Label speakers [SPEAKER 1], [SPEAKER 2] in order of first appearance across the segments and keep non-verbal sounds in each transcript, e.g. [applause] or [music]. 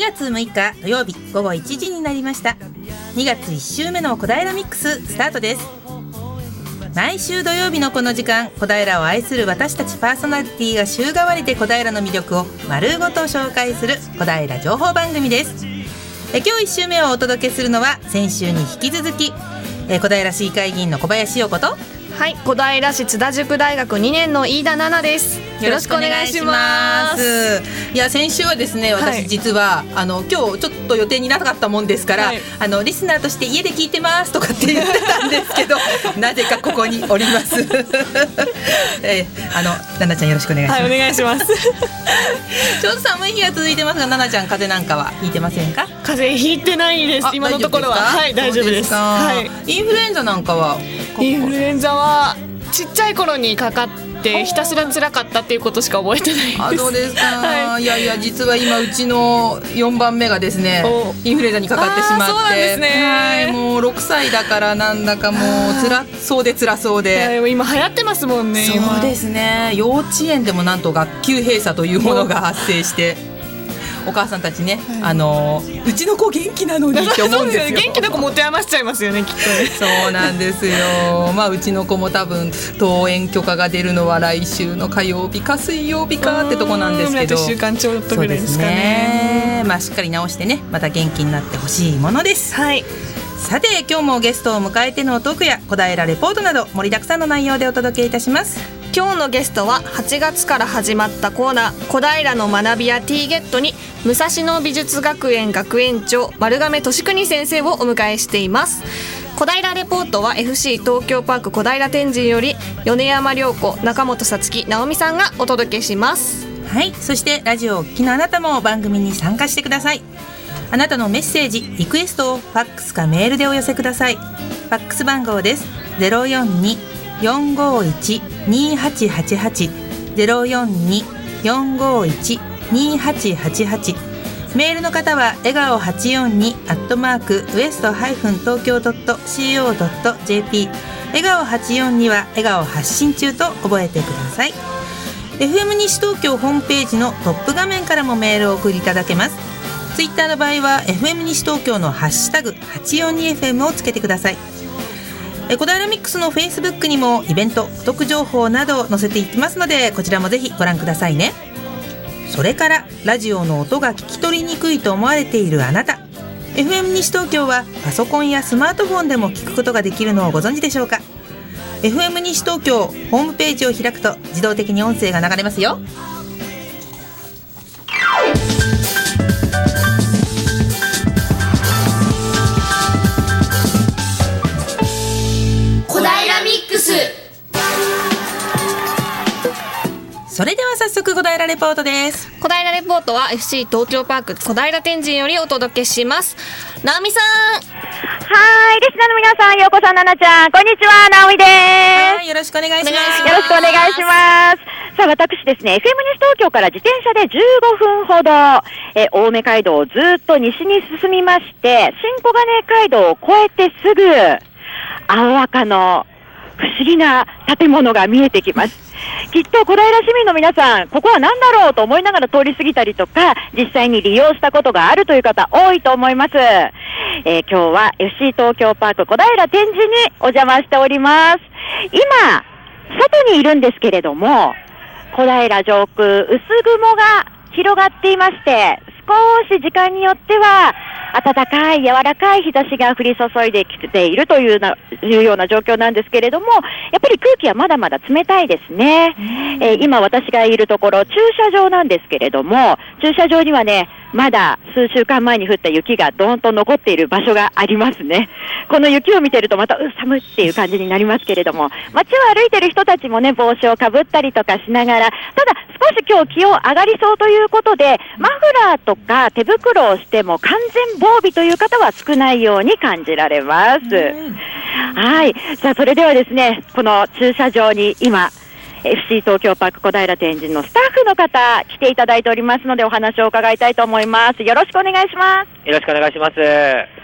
[SPEAKER 1] 2月6日土曜日午後1時になりました。2月1週目の小平ミックススタートです。毎週土曜日のこの時間小平を愛する私たちパーソナリティが週替わりで小平の魅力を丸ごと紹介する小平情報番組です。え今日1週目をお届けするのは先週に引き続きえ小平市議会議員の小林陽子と
[SPEAKER 2] はい小平市津田塾大学2年の飯田奈々です。よろしくお願いします。
[SPEAKER 1] いや先週はですね私実は、はい、あの今日ちょっと予定になかったもんですから、はい、あのリスナーとして家で聞いてますとかって言ってたんですけど [laughs] なぜかここにおります。[laughs] えー、あの奈々ちゃんよろしくお願いします、
[SPEAKER 2] はい、お願いします。[laughs]
[SPEAKER 1] ちょうど寒い日が続いてますが奈々ちゃん風邪なんかはひいてませんか？
[SPEAKER 2] 風邪ひいてないです今のところは。はい大丈夫です
[SPEAKER 1] はいインフルエンザなんか？は
[SPEAKER 2] インフルエンザは？ちっちゃい頃にかかってひたすら辛かったっていうことしか覚えてない
[SPEAKER 1] あどうですか、[laughs] はい、いやいや実は今うちの4番目がですねインフルエンザにかかってしまって、
[SPEAKER 2] ね、
[SPEAKER 1] はいもう6歳だからなんだかもう辛そうで辛そうで。
[SPEAKER 2] 今流行ってますもんね
[SPEAKER 1] そうですね。幼稚園でもなんと学級閉鎖というものが発生してお母さんたちね、はい、あのうちの子元気なのにって思うんですよ。[laughs]
[SPEAKER 2] 元気な子持て余しちゃいますよねきっとね。
[SPEAKER 1] そうなんですよ。まあうちの子も多分登園許可が出るのは来週の火曜日か水曜日かってとこなんですけど。
[SPEAKER 2] 週間ちょっとぐらいですかね、
[SPEAKER 1] ね、まあしっかり直してねまた元気になってほしいものです。
[SPEAKER 2] はい。
[SPEAKER 1] さて今日もゲストを迎えてのトークや小平レポートなど盛りだくさんの内容でお届けいたします
[SPEAKER 2] 今日のゲストは8月から始まったコーナー小平の学びやティーゲットに武蔵野美術学園学園長丸亀俊邦先生をお迎えしています。小平レポートは FC 東京パーク小平天神より米山良子中本さつき直美さんがお届けします。
[SPEAKER 1] はいそしてラジオを聴きのあなたも番組に参加してください。あなたのメッセージリクエストをファックスかメールでお寄せください。ファックス番号です。042 451-288042-451-2888メールの方は笑顔842アットマークウエストハイフン東京ドット CO ドット JP 笑顔842は笑顔発信中と覚えてください。FM 西東京ホームページのトップ画面からもメールを送りいただけます。ツイッターの場合は FM 西東京のハッシュタグ 842FM をつけてください。え小平ミックスのフェイスブックにもイベントお得情報など載せていきますのでこちらもぜひご覧くださいね。それからラジオの音が聞き取りにくいと思われているあなた。FM 西東京はパソコンやスマートフォンでも聞くことができるのをご存知でしょうか。FM 西東京ホームページを開くと自動的に音声が流れますよ。それでは早速小平レポートです。
[SPEAKER 2] 小平レポートは FC 東京パーク小平天神よりお届けします。直美さん。
[SPEAKER 3] はいリスナーの皆さんようこさんななちゃんこんにちは直美です。
[SPEAKER 1] よろしくお願いします。よ
[SPEAKER 3] ろしくお願いします。さあ私ですね FM 西東京から自転車で15分ほどえ青梅街道をずっと西に進みまして新小金街道を越えてすぐ青赤の不思議な建物が見えてきますきっと小平市民の皆さん、ここは何だろうと思いながら通り過ぎたりとか、実際に利用したことがあるという方多いと思います。えー、今日は FC 東京パーク小平展示にお邪魔しております。今、外にいるんですけれども、小平上空、薄雲が広がっていまして、少し時間によっては、暖かい、柔らかい日差しが降り注いできているというないうような状況なんですけれども、やっぱり空気はまだまだ冷たいですね。えー、今私がいるところ、駐車場なんですけれども、駐車場にはね、まだ数週間前に降った雪がどーんと残っている場所がありますね。この雪を見てるとまた、う寒いっていう感じになりますけれども、街を歩いてる人たちもね、帽子をかぶったりとかしながら、ただ少し今日気温上がりそうということで、マフラーとか手袋をしても完全防備という方は少ないように感じられます。はい。さあ、それではですね、この駐車場に今、FC 東京パーク小平天神のスタッフの方来ていただいておりますのでお話を伺いたいと思います。よろしくお願いします。
[SPEAKER 4] よろしくお願いします。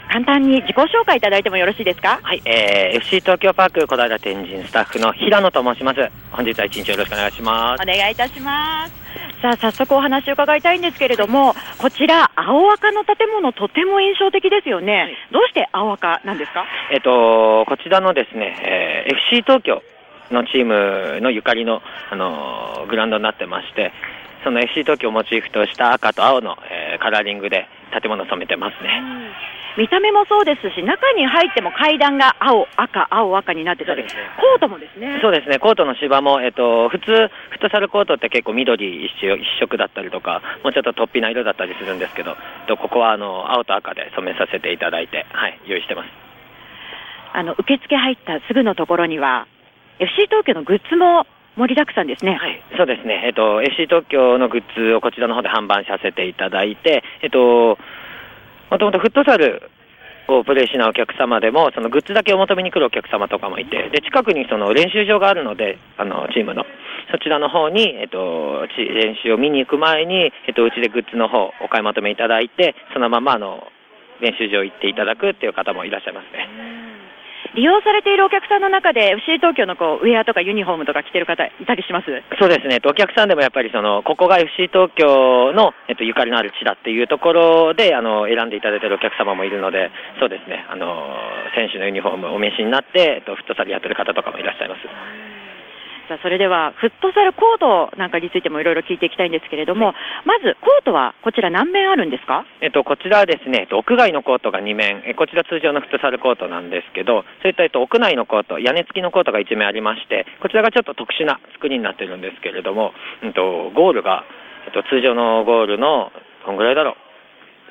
[SPEAKER 3] 簡単に自己紹介いただいてもよろしいですか？
[SPEAKER 4] はい、えー、FC 東京パーク小平天神スタッフの平野と申します。本日は一日よろしくお願いします。
[SPEAKER 3] お願いいたします。さあ、早速お話を伺いたいんですけれども、こちら、青赤の建物、とても印象的ですよね。どうして青赤なんですか？
[SPEAKER 4] えっと、こちらのですね、えー FC 東京のチームのゆかりの、あのーグラウンドになってまして、その FC 東京をモチーフとした赤と青の、えーカラーリングで建物を染めてますね。
[SPEAKER 3] 見た目もそうですし、中に入っても階段が青、赤、青、赤になってたり、
[SPEAKER 4] ね
[SPEAKER 3] コートもですね。
[SPEAKER 4] そうですね、コートの芝も、えっと、普通、フットサルコートって結構緑一色だったりとか、もうちょっと突飛な色だったりするんですけど、えっとここはあの青と赤で染めさせていただいて、はい、用意してます。
[SPEAKER 3] あの、受付入ったすぐのところには、FC 東京のグッズも盛りだくさんですね。
[SPEAKER 4] はい、そうですね、えっと、FC 東京のグッズをこちらの方で販売させていただいて、えっと、もともとフットサルをプレイしないお客様でも、そのグッズだけを求めに来るお客様とかもいて、で近くにその練習場があるので、あのチームの、そちらの方に、えっと、練習を見に行く前に、えっと、うちでグッズの方お買い求めいただいて、そのままあの練習場行っていただくっていう方もいらっしゃいますね。
[SPEAKER 3] 利用されているお客さんの中で、FC 東京のこうウェアとかユニフォームとか着てる方、いたりします？
[SPEAKER 4] そうですね、お客さんでもやっぱりその、ここが FC 東京の、えっと、ゆかりのある地だっていうところであの選んでいただいているお客様もいるので、そうですね、あの選手のユニフォームをお召しになって、えっと、フットサルやってる方とかもいらっしゃいます。
[SPEAKER 3] さあそれでは、フットサルコートなんかについてもいろいろ聞いていきたいんですけれども、まずコートはこちら何面あるんですか？
[SPEAKER 4] えっと、こちらはですね、えっと、屋外のコートが2面、えこちら通常のフットサルコートなんですけど、そういった、えっと、屋内のコート、屋根付きのコートが1面ありまして、こちらがちょっと特殊な作りになってるんですけれども、うんと、ゴールが、えっと、通常のゴールの、どんぐらいだろ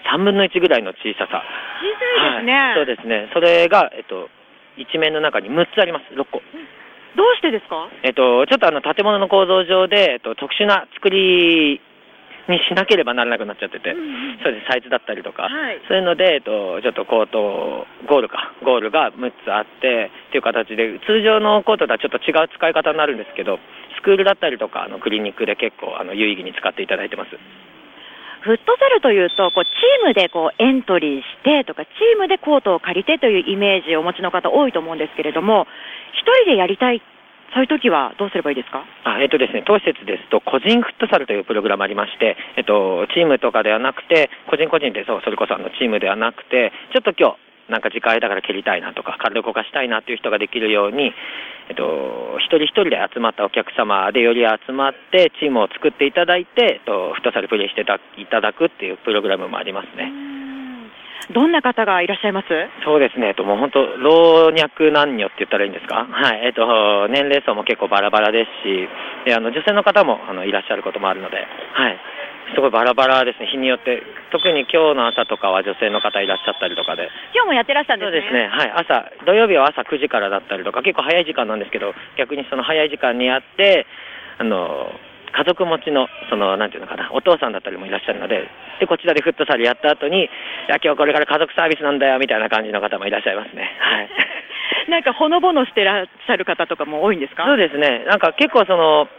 [SPEAKER 4] う、3分の1ぐらいの小ささ。
[SPEAKER 3] 小さいですね。
[SPEAKER 4] はい、そうですね。それが、えっと、一面の中に6つあります、6個。
[SPEAKER 3] どうしてですか？
[SPEAKER 4] えっと、ちょっとあの、建物の構造上で、えっと、特殊な作りにしなければならなくなっちゃってて、そうです、サイズだったりとか、
[SPEAKER 3] はい。
[SPEAKER 4] そういうので、えっと、ちょっとコート、ゴールか、ゴールが6つあって、っていう形で、通常のコートとはちょっと違う使い方になるんですけど、スクールだったりとか、あの、クリニックで結構、あの、有意義に使っていただいてます。
[SPEAKER 3] フットサルというと、こうチームでこうエントリーしてとか、チームでコートを借りてというイメージをお持ちの方多いと思うんですけれども、一人でやりたい、そういう時はどうすればいいですか？
[SPEAKER 4] あえっとですね、当施設ですと、個人フットサルというプログラムありまして、えっと、チームとかではなくて、個人個人でそう、それこそあのチームではなくて、ちょっと今日、なんか時間だから蹴りたいなとか、体を動かしたいなっていう人ができるように、えっと、一人一人で集まったお客様でより集まって、チームを作っていただいて、えっと、フットサルプレイしていただくっていうプログラムもありますね。
[SPEAKER 3] どんな方がいらっしゃいます？
[SPEAKER 4] そうですね、えっと、もう本当、老若男女って言ったらいいんですか、はい。えっと、年齢層も結構バラバラですし、であの女性の方もあのいらっしゃることもあるので、はい、すごいバラバラですね、日によって、特に今日の朝とかは女性の方いらっしゃったりとかで、
[SPEAKER 3] 今日もやってらっしゃるんですね。
[SPEAKER 4] そうですね、はい、朝、土曜日は朝9時からだったりとか、結構早い時間なんですけど、逆にその早い時間にやって、あの家族持ちの、その、なんていうのかな、お父さんだったりもいらっしゃるので、で、こちらでフットサルやった後に、いや、今日これから家族サービスなんだよ、みたいな感じの方もいらっしゃいますね。はい。[laughs]
[SPEAKER 3] なんかほのぼのしてらっしゃる方とかも多いんですか？
[SPEAKER 4] そうですね、なんか結構その、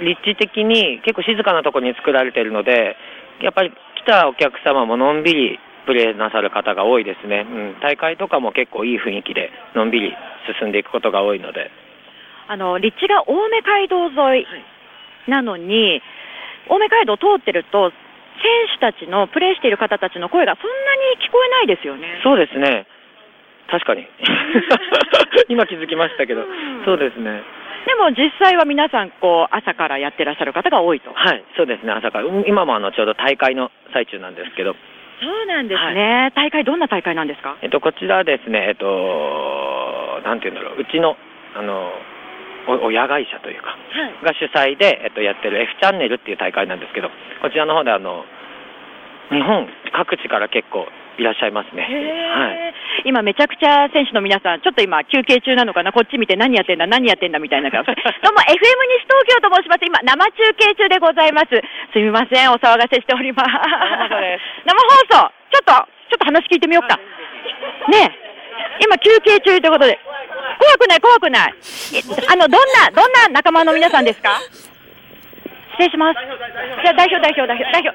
[SPEAKER 4] 立地的に結構静かなところに作られているので、やっぱり来たお客様ものんびりプレーなさる方が多いですね。うん、大会とかも結構いい雰囲気で、のんびり進んでいくことが多いので。
[SPEAKER 3] あの、立地が青梅街道沿いなのに、青梅街道を通ってると、選手たちの、プレーしている方たちの声がそんなに聞こえないですよね。
[SPEAKER 4] そうですね。確かに。[laughs] 今気づきましたけど、
[SPEAKER 3] うん
[SPEAKER 4] そうですね。
[SPEAKER 3] でも実際は皆さん、こう、朝からやってらっしゃる方が多いと。
[SPEAKER 4] はい、そうですね、朝から。うん今もあのちょうど大会の最中なんですけど、
[SPEAKER 3] そうなんですね。大会、どんな大会なんですか？
[SPEAKER 4] えっと、こちらはですね、えっと、なんていうんだろう、うちの、あの、お親会社というか、
[SPEAKER 3] はい。
[SPEAKER 4] が主催で、えっと、やってる F チャンネルっていう大会なんですけど、こちらの方であの、日本各地から結構いらっしゃいますね。はい。
[SPEAKER 3] 今めちゃくちゃ選手の皆さん、ちょっと今休憩中なのかな、こっち見て何やってんだ、何やってんだみたいな顔して。[laughs] どうも FM 西東京と申します。今生中継中でございます。すみません、お騒がせしております。
[SPEAKER 4] 生放送
[SPEAKER 3] ちょっと、ちょっと話聞いてみようか。ねえ。今休憩中ということで。怖くない、怖くない。えあの、どんな、どんな仲間の皆さんですか？失礼します。じゃあ代表、代表、代表、代表。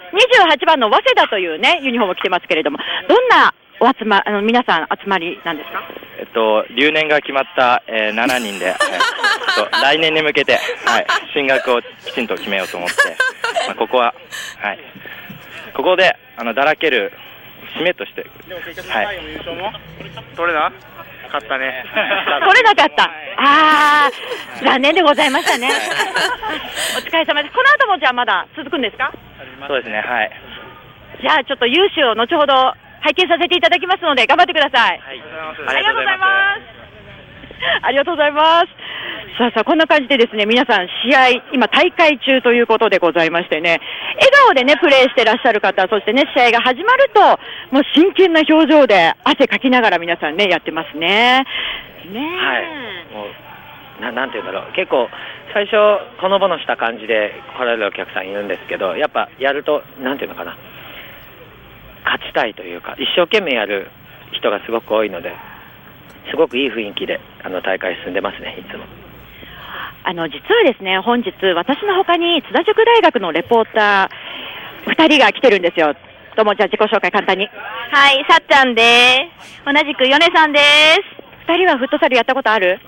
[SPEAKER 3] 28番の早稲田というね、ユニフォームを着てますけれども、どんなお集ま、あの、皆さん集まりなんですか？
[SPEAKER 5] えっと、留年が決まった、えー7人で、はいちょっと来年に向けて、はい、進学をきちんと決めようと思って、まあ、ここは、はい、ここで、あの、だらける締めとして、はい。取れな勝ったね。[laughs]
[SPEAKER 3] 取れなかった。[laughs] あー、残念でございましたね。[laughs] お疲れ様です。この後もじゃあまだ続くんですか？
[SPEAKER 5] そうですね、はい。
[SPEAKER 3] じゃあちょっと優秀を後ほど拝見させていただきますので頑張ってください。ありがとうございます。[laughs] ありがとうございます。さあさあ、こんな感じでですね、皆さん試合、今大会中ということでございましてね、笑顔でね、プレーしてらっしゃる方、そしてね、試合が始まると、もう真剣な表情で汗かきながら皆さんね、やってますね。ね。
[SPEAKER 4] はい。もう、ななんていうんだろう。結構、最初、ほのぼのした感じで来られるお客さんいるんですけど、やっぱやると、なんていうのかな。勝ちたいというか、一生懸命やる人がすごく多いので、すごくいい雰囲気で、あの、大会進んでますね、いつも。
[SPEAKER 3] あの、実はですね、本日、私の他に津田塾大学のレポーター、二人が来てるんですよ。どうも、じゃあ自己紹介簡単に。
[SPEAKER 6] はい、さっちゃんです。同じくヨネさんです。
[SPEAKER 3] 二人はフットサルやったことある？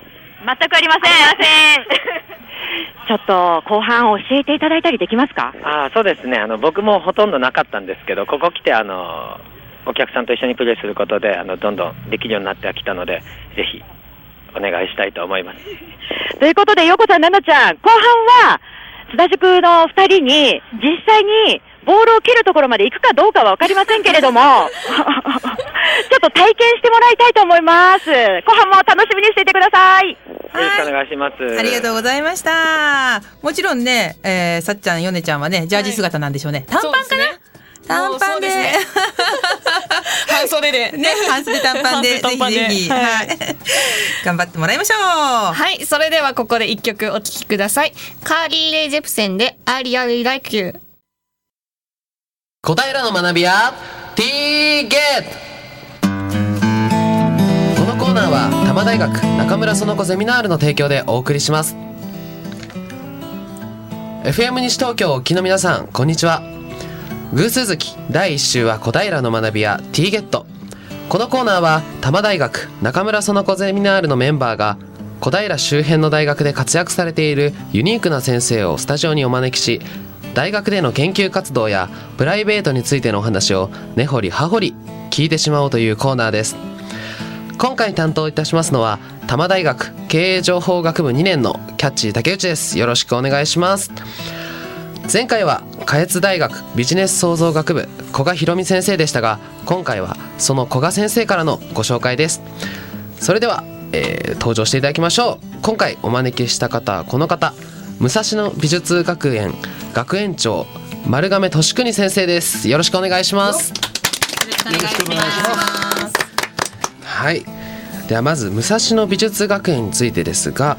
[SPEAKER 6] 全くありません。ありません。[laughs]
[SPEAKER 3] ちょっと、後半教えていただいたりできますか？
[SPEAKER 4] ああ、そうですね。あの、僕もほとんどなかったんですけど、ここ来て、あの、お客さんと一緒にプレーすることで、あの、どんどんできるようになってはきたので、ぜひ、お願いしたいと思います。[laughs]
[SPEAKER 3] ということで、横さん、奈々ちゃん、後半は、津田塾の二人に、実際に、ボールを蹴るところまで行くかどうかはわかりませんけれども、[laughs] ちょっと体験してもらいたいと思います。後半も楽しみにしていてください。
[SPEAKER 4] よろしくお願いします。
[SPEAKER 1] ありがとうございました。もちろんね、えー、さっちゃん、ヨネちゃんはね、ジャージ姿なんでしょうね。短パンかな？短パンで。[laughs]
[SPEAKER 2] 半袖で。
[SPEAKER 1] ね、半袖短パンで、ぜひぜひ、
[SPEAKER 2] はい
[SPEAKER 1] はい。[laughs] 頑張ってもらいましょう。
[SPEAKER 2] はい、それではここで一曲お聴きください。カーリー・レイ・ジェプセンで I Really Like You。
[SPEAKER 7] 小平の学び屋 T ゲートこのコーナーは多摩大学中村園子ゼミナールの提供でお送りします FM 西東京をお聞きの皆さんこんにちは偶数月第1週は小平の学び屋 T ゲット。このコーナーは多摩大学中村園子ゼミナールのメンバーが小平周辺の大学で活躍されているユニークな先生をスタジオにお招きし大学での研究活動やプライベートについてのお話を根掘り葉掘り聞いてしまおうというコーナーです。今回担当いたしますのは多摩大学経営情報学部2年のキャッチー竹内です。よろしくお願いします。前回は下越大学ビジネス創造学部古賀博美先生でしたが今回はその古賀先生からのご紹介です。それでは、えー登場していただきましょう。今回お招きした方はこの方武蔵野美術学園学園長丸亀俊邦先生です。よろしくお願いします。
[SPEAKER 1] よろしくお願いします。
[SPEAKER 7] はい。ではまず武蔵野美術学園についてですが、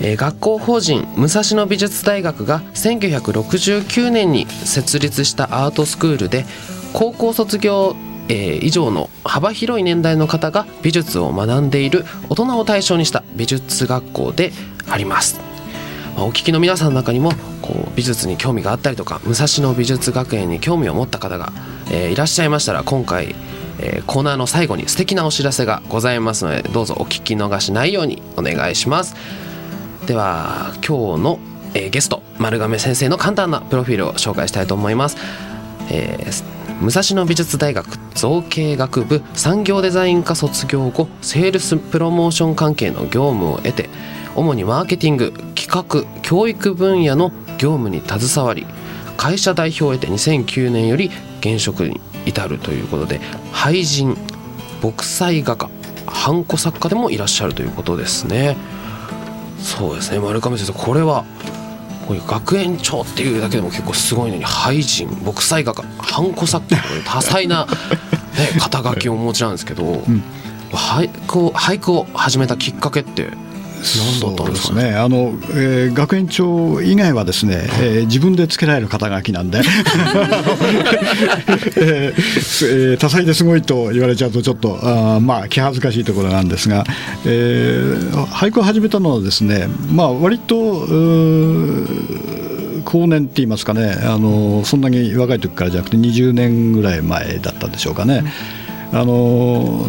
[SPEAKER 7] えー学校法人武蔵野美術大学が1969年に設立したアートスクールで高校卒業、えー以上の幅広い年代の方が美術を学んでいる大人を対象にした美術学校であります。まあお聞きの皆さんの中にもこう美術に興味があったりとか武蔵野美術学園に興味を持った方が、えーいらっしゃいましたら今回、えーコーナーの最後に素敵なお知らせがございますのでどうぞお聞き逃しないようにお願いしますでは今日の、えーゲスト丸亀先生の簡単なプロフィールを紹介したいと思います、えー武蔵野美術大学造形学部産業デザイン科卒業後セールスプロモーション関係の業務を得て主にマーケティング企画教育分野の業務に携わり会社代表を得て2009年より現職に至るということで俳人墨彩画家ハンコ作家でもいらっしゃるということですね。そうですね。丸亀先生これはこういう学園長っていうだけでも結構すごいのに俳人墨彩画家ハンコ作家という多彩な、ね、肩書きをお持ちなんですけど、俳句を俳句を始めたきっかけって何だったんですかね
[SPEAKER 8] ね。あの、えー学園長以外はですね、えー自分でつけられる肩書きなんで、[laughs] えーすえ多彩ですごいと言われちゃうとちょっとあまあ気恥ずかしいところなんですが、えー俳句を始めたのはですね、まあ割とうー後年って言いますかね、あのそんなに若い時からじゃなくて20年ぐらい前だったんでしょうかね。あの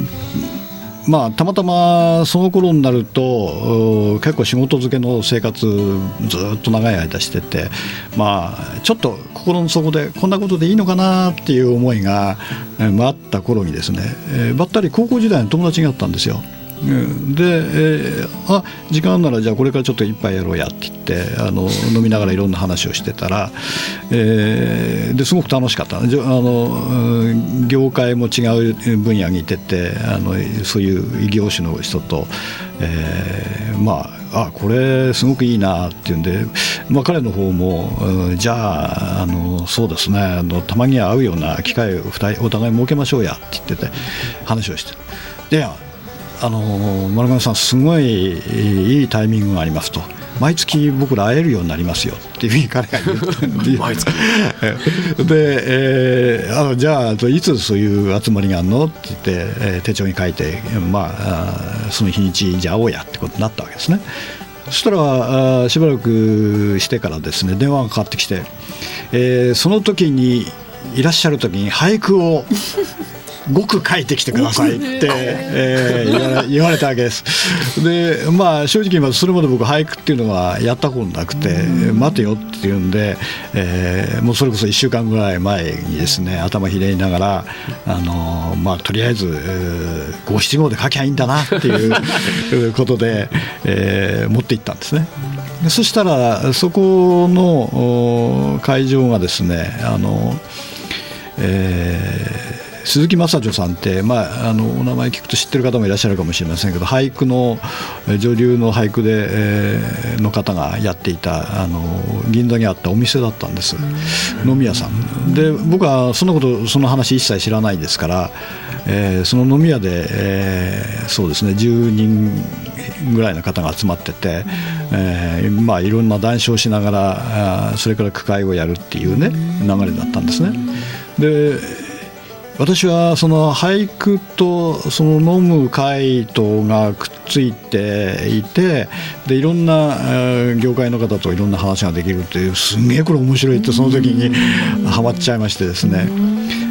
[SPEAKER 8] まあ、たまたまその頃になると結構仕事漬けの生活ずっと長い間してて、まあ、ちょっと心の底でこんなことでいいのかなっていう思いが、えー、あった頃にですね、えー、ばったり高校時代の友達があったんですよ。で、えー、あ時間あるならじゃあこれからちょっと一杯やろうやって言ってあの飲みながらいろんな話をしてたら、えー、ですごく楽しかったあの業界も違う分野にいててあのそういう異業種の人と、えー、まああこれすごくいいなっていうんで、まあ、彼の方も、うん、じゃああのそうですねあのたまには会うような機会をお互い設けましょうやって言ってて話をして。であの丸亀さん、すごいいいタイミングがありますと。毎月僕ら会えるようになりますよっていうふうに彼が言って [laughs] 毎月。[laughs] で、えー、あのじゃあいつそういう集まりがあるのって言って、えー、手帳に書いて、まあ、その日にちじゃあ会おうやってことになったわけですね。そしたらあしばらくしてからですね電話がかかってきて、えー、その時にいらっしゃる時に俳句を5句書いてきてくださいって、えー、言わ [laughs] 言われたわけです。でまあ正直言それまで僕俳句っていうのはやったことなくて待てよっていうんで、えー、もうそれこそ1週間ぐらい前にですね頭ひねりながらあのまあとりあえず五七五で書きゃいいんだなっていうことで、えー、持っていったんですね。そしたらそこの会場がですねあの、えー鈴木正女さんって、まあ、あのお名前聞くと知ってる方もいらっしゃるかもしれませんけど俳句の女流の俳句で、えー、の方がやっていたあの銀座にあったお店だったんです。飲み屋さん。で僕はそのことその話一切知らないですから、えー、その飲み屋で、えー、そうですね10人ぐらいの方が集まってて、えーまあ、いろんな談笑しながらそれから句会をやるっていうね流れだったんですね。で私はその俳句とその飲む回答がくっついていてでいろんな業界の方といろんな話ができるっていうすげえこれ面白いってその時にはまっちゃいましてですね。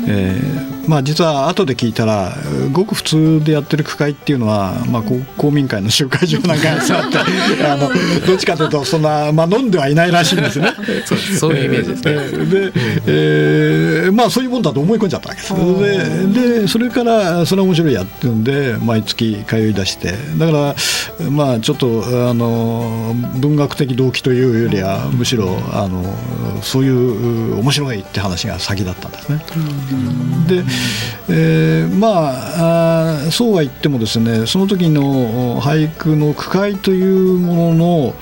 [SPEAKER 8] えー、まあ、実は後で聞いたらごく普通でやってる区会っていうのは、まあ、公民会の集会場なんかに座って [laughs] あのどっちかというとそんな、まあ、飲んではいないらしいんですね。
[SPEAKER 7] そういうイメージですね。え
[SPEAKER 8] ー、で、えー、まあ、そういうもんだと思い込んじゃったわけですででそれからそれは面白いやってるんで毎月通い出してだからまあちょっとあの文学的動機というよりはむしろあのそういう面白いって話が先だったんですね。で、えー、まあそうは言ってもですねその時の俳句の句会というものの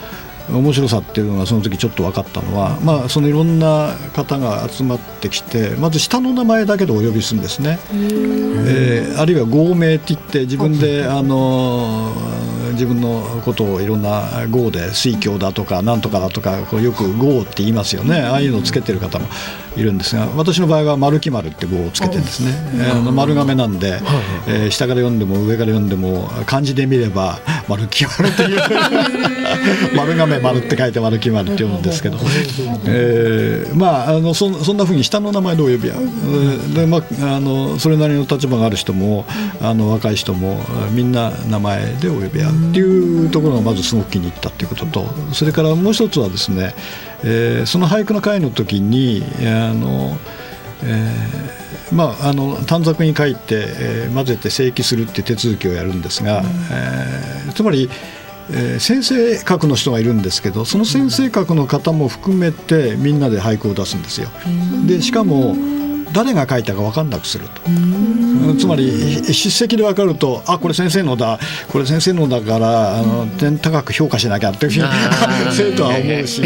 [SPEAKER 8] 面白さっていうのがその時ちょっと分かったのは、まあ、そのいろんな方が集まってきてまず下の名前だけでお呼びするんですね、えー、あるいは合名って言って自分であの自分のことをいろんな号で水郷だとかなんとかだとかこうよく号って言いますよね。ああいうのをつけてる方もいるんですが私の場合は丸木丸って号をつけてるんですね、えー、丸亀なんで、えー、下から読んでも上から読んでも漢字で見れば丸木丸っていう。丸亀丸って書いて丸木丸って読むんですけど、えー、まああのそそんなふうに下の名前でお呼び合うで、まあ、あのそれなりの立場がある人もあの若い人もみんな名前でお呼び合うっていうところがまずすごく気に入ったっていうこととそれからもう一つはですねえー、その俳句の会の時にあの、えー、まあ、あの短冊に書いて、えー、混ぜて正規するって手続きをやるんですが、うん、えー、つまり、えー、先生格の人がいるんですけどその先生格の方も含めてみんなで俳句を出すんですよ。でしかも誰が書いたか分かんなくすると。つまり筆跡で分かるとあこれ先生のだこれ先生のだからあの点高く評価しなきゃっていうふうに [laughs] 生徒は思うし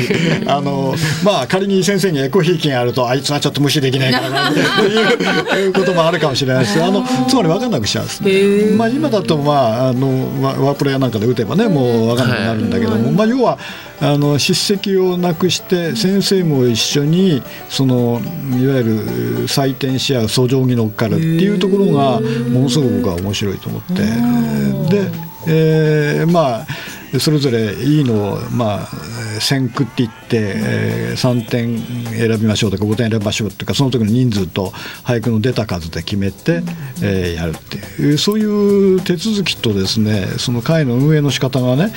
[SPEAKER 8] あの、まあ、仮に先生にエコひいきがあるとあいつはちょっと無視できないからなっていうこともあるかもしれないです。あのつまり分かんなくしちゃうんですね、まあ、今だと、まあ、あのワープレイヤーなんかで打てばねもう分かんなくなるんだけども、まあ、要はあの筆跡をなくして先生も一緒にそのいわゆる採点し合う訴状に乗っかるっていうところがものすごく僕は面白いと思って。で、えー、まあでそれぞれいいのを、まあ、選句って言って、えー、3点選びましょうとか5点選びましょうとかその時の人数と俳句の出た数で決めて、えー、やるっていうそういう手続きとですねその会の運営の仕方がね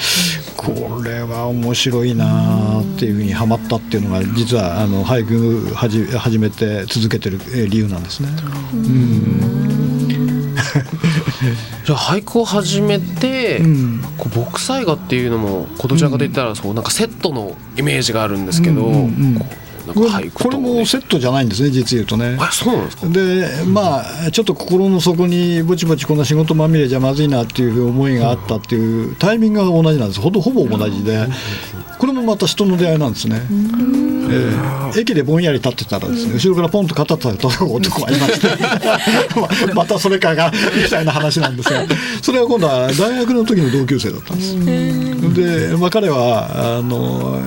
[SPEAKER 8] これは面白いなっていうふうにはまったっていうのが実はあの俳句始始めて続けてる理由なんですね。うん [laughs]
[SPEAKER 7] じゃあ俳句を始めて、うん、こう牧祭画っていうのもどちらかと言ったらそうなんかセットのイメージがあるんですけど、うんうんうん。
[SPEAKER 8] これこれもセットじゃないんですね実言うとね。
[SPEAKER 7] あそうなんですか。
[SPEAKER 8] でまあちょっと心の底にぼちぼちこんな仕事まみれじゃまずいなっていう思いがあったっていうタイミングが同じなんです。ほぼほぼ同じで。これもまた人の出会いなんですね、えー、駅でぼんやり立ってたらですね後ろからポンと肩たたく男がいまして [laughs] またそれかがみたいな話なんですがそれは今度は大学の時の同級生だったんです。で、まあ、彼はあの、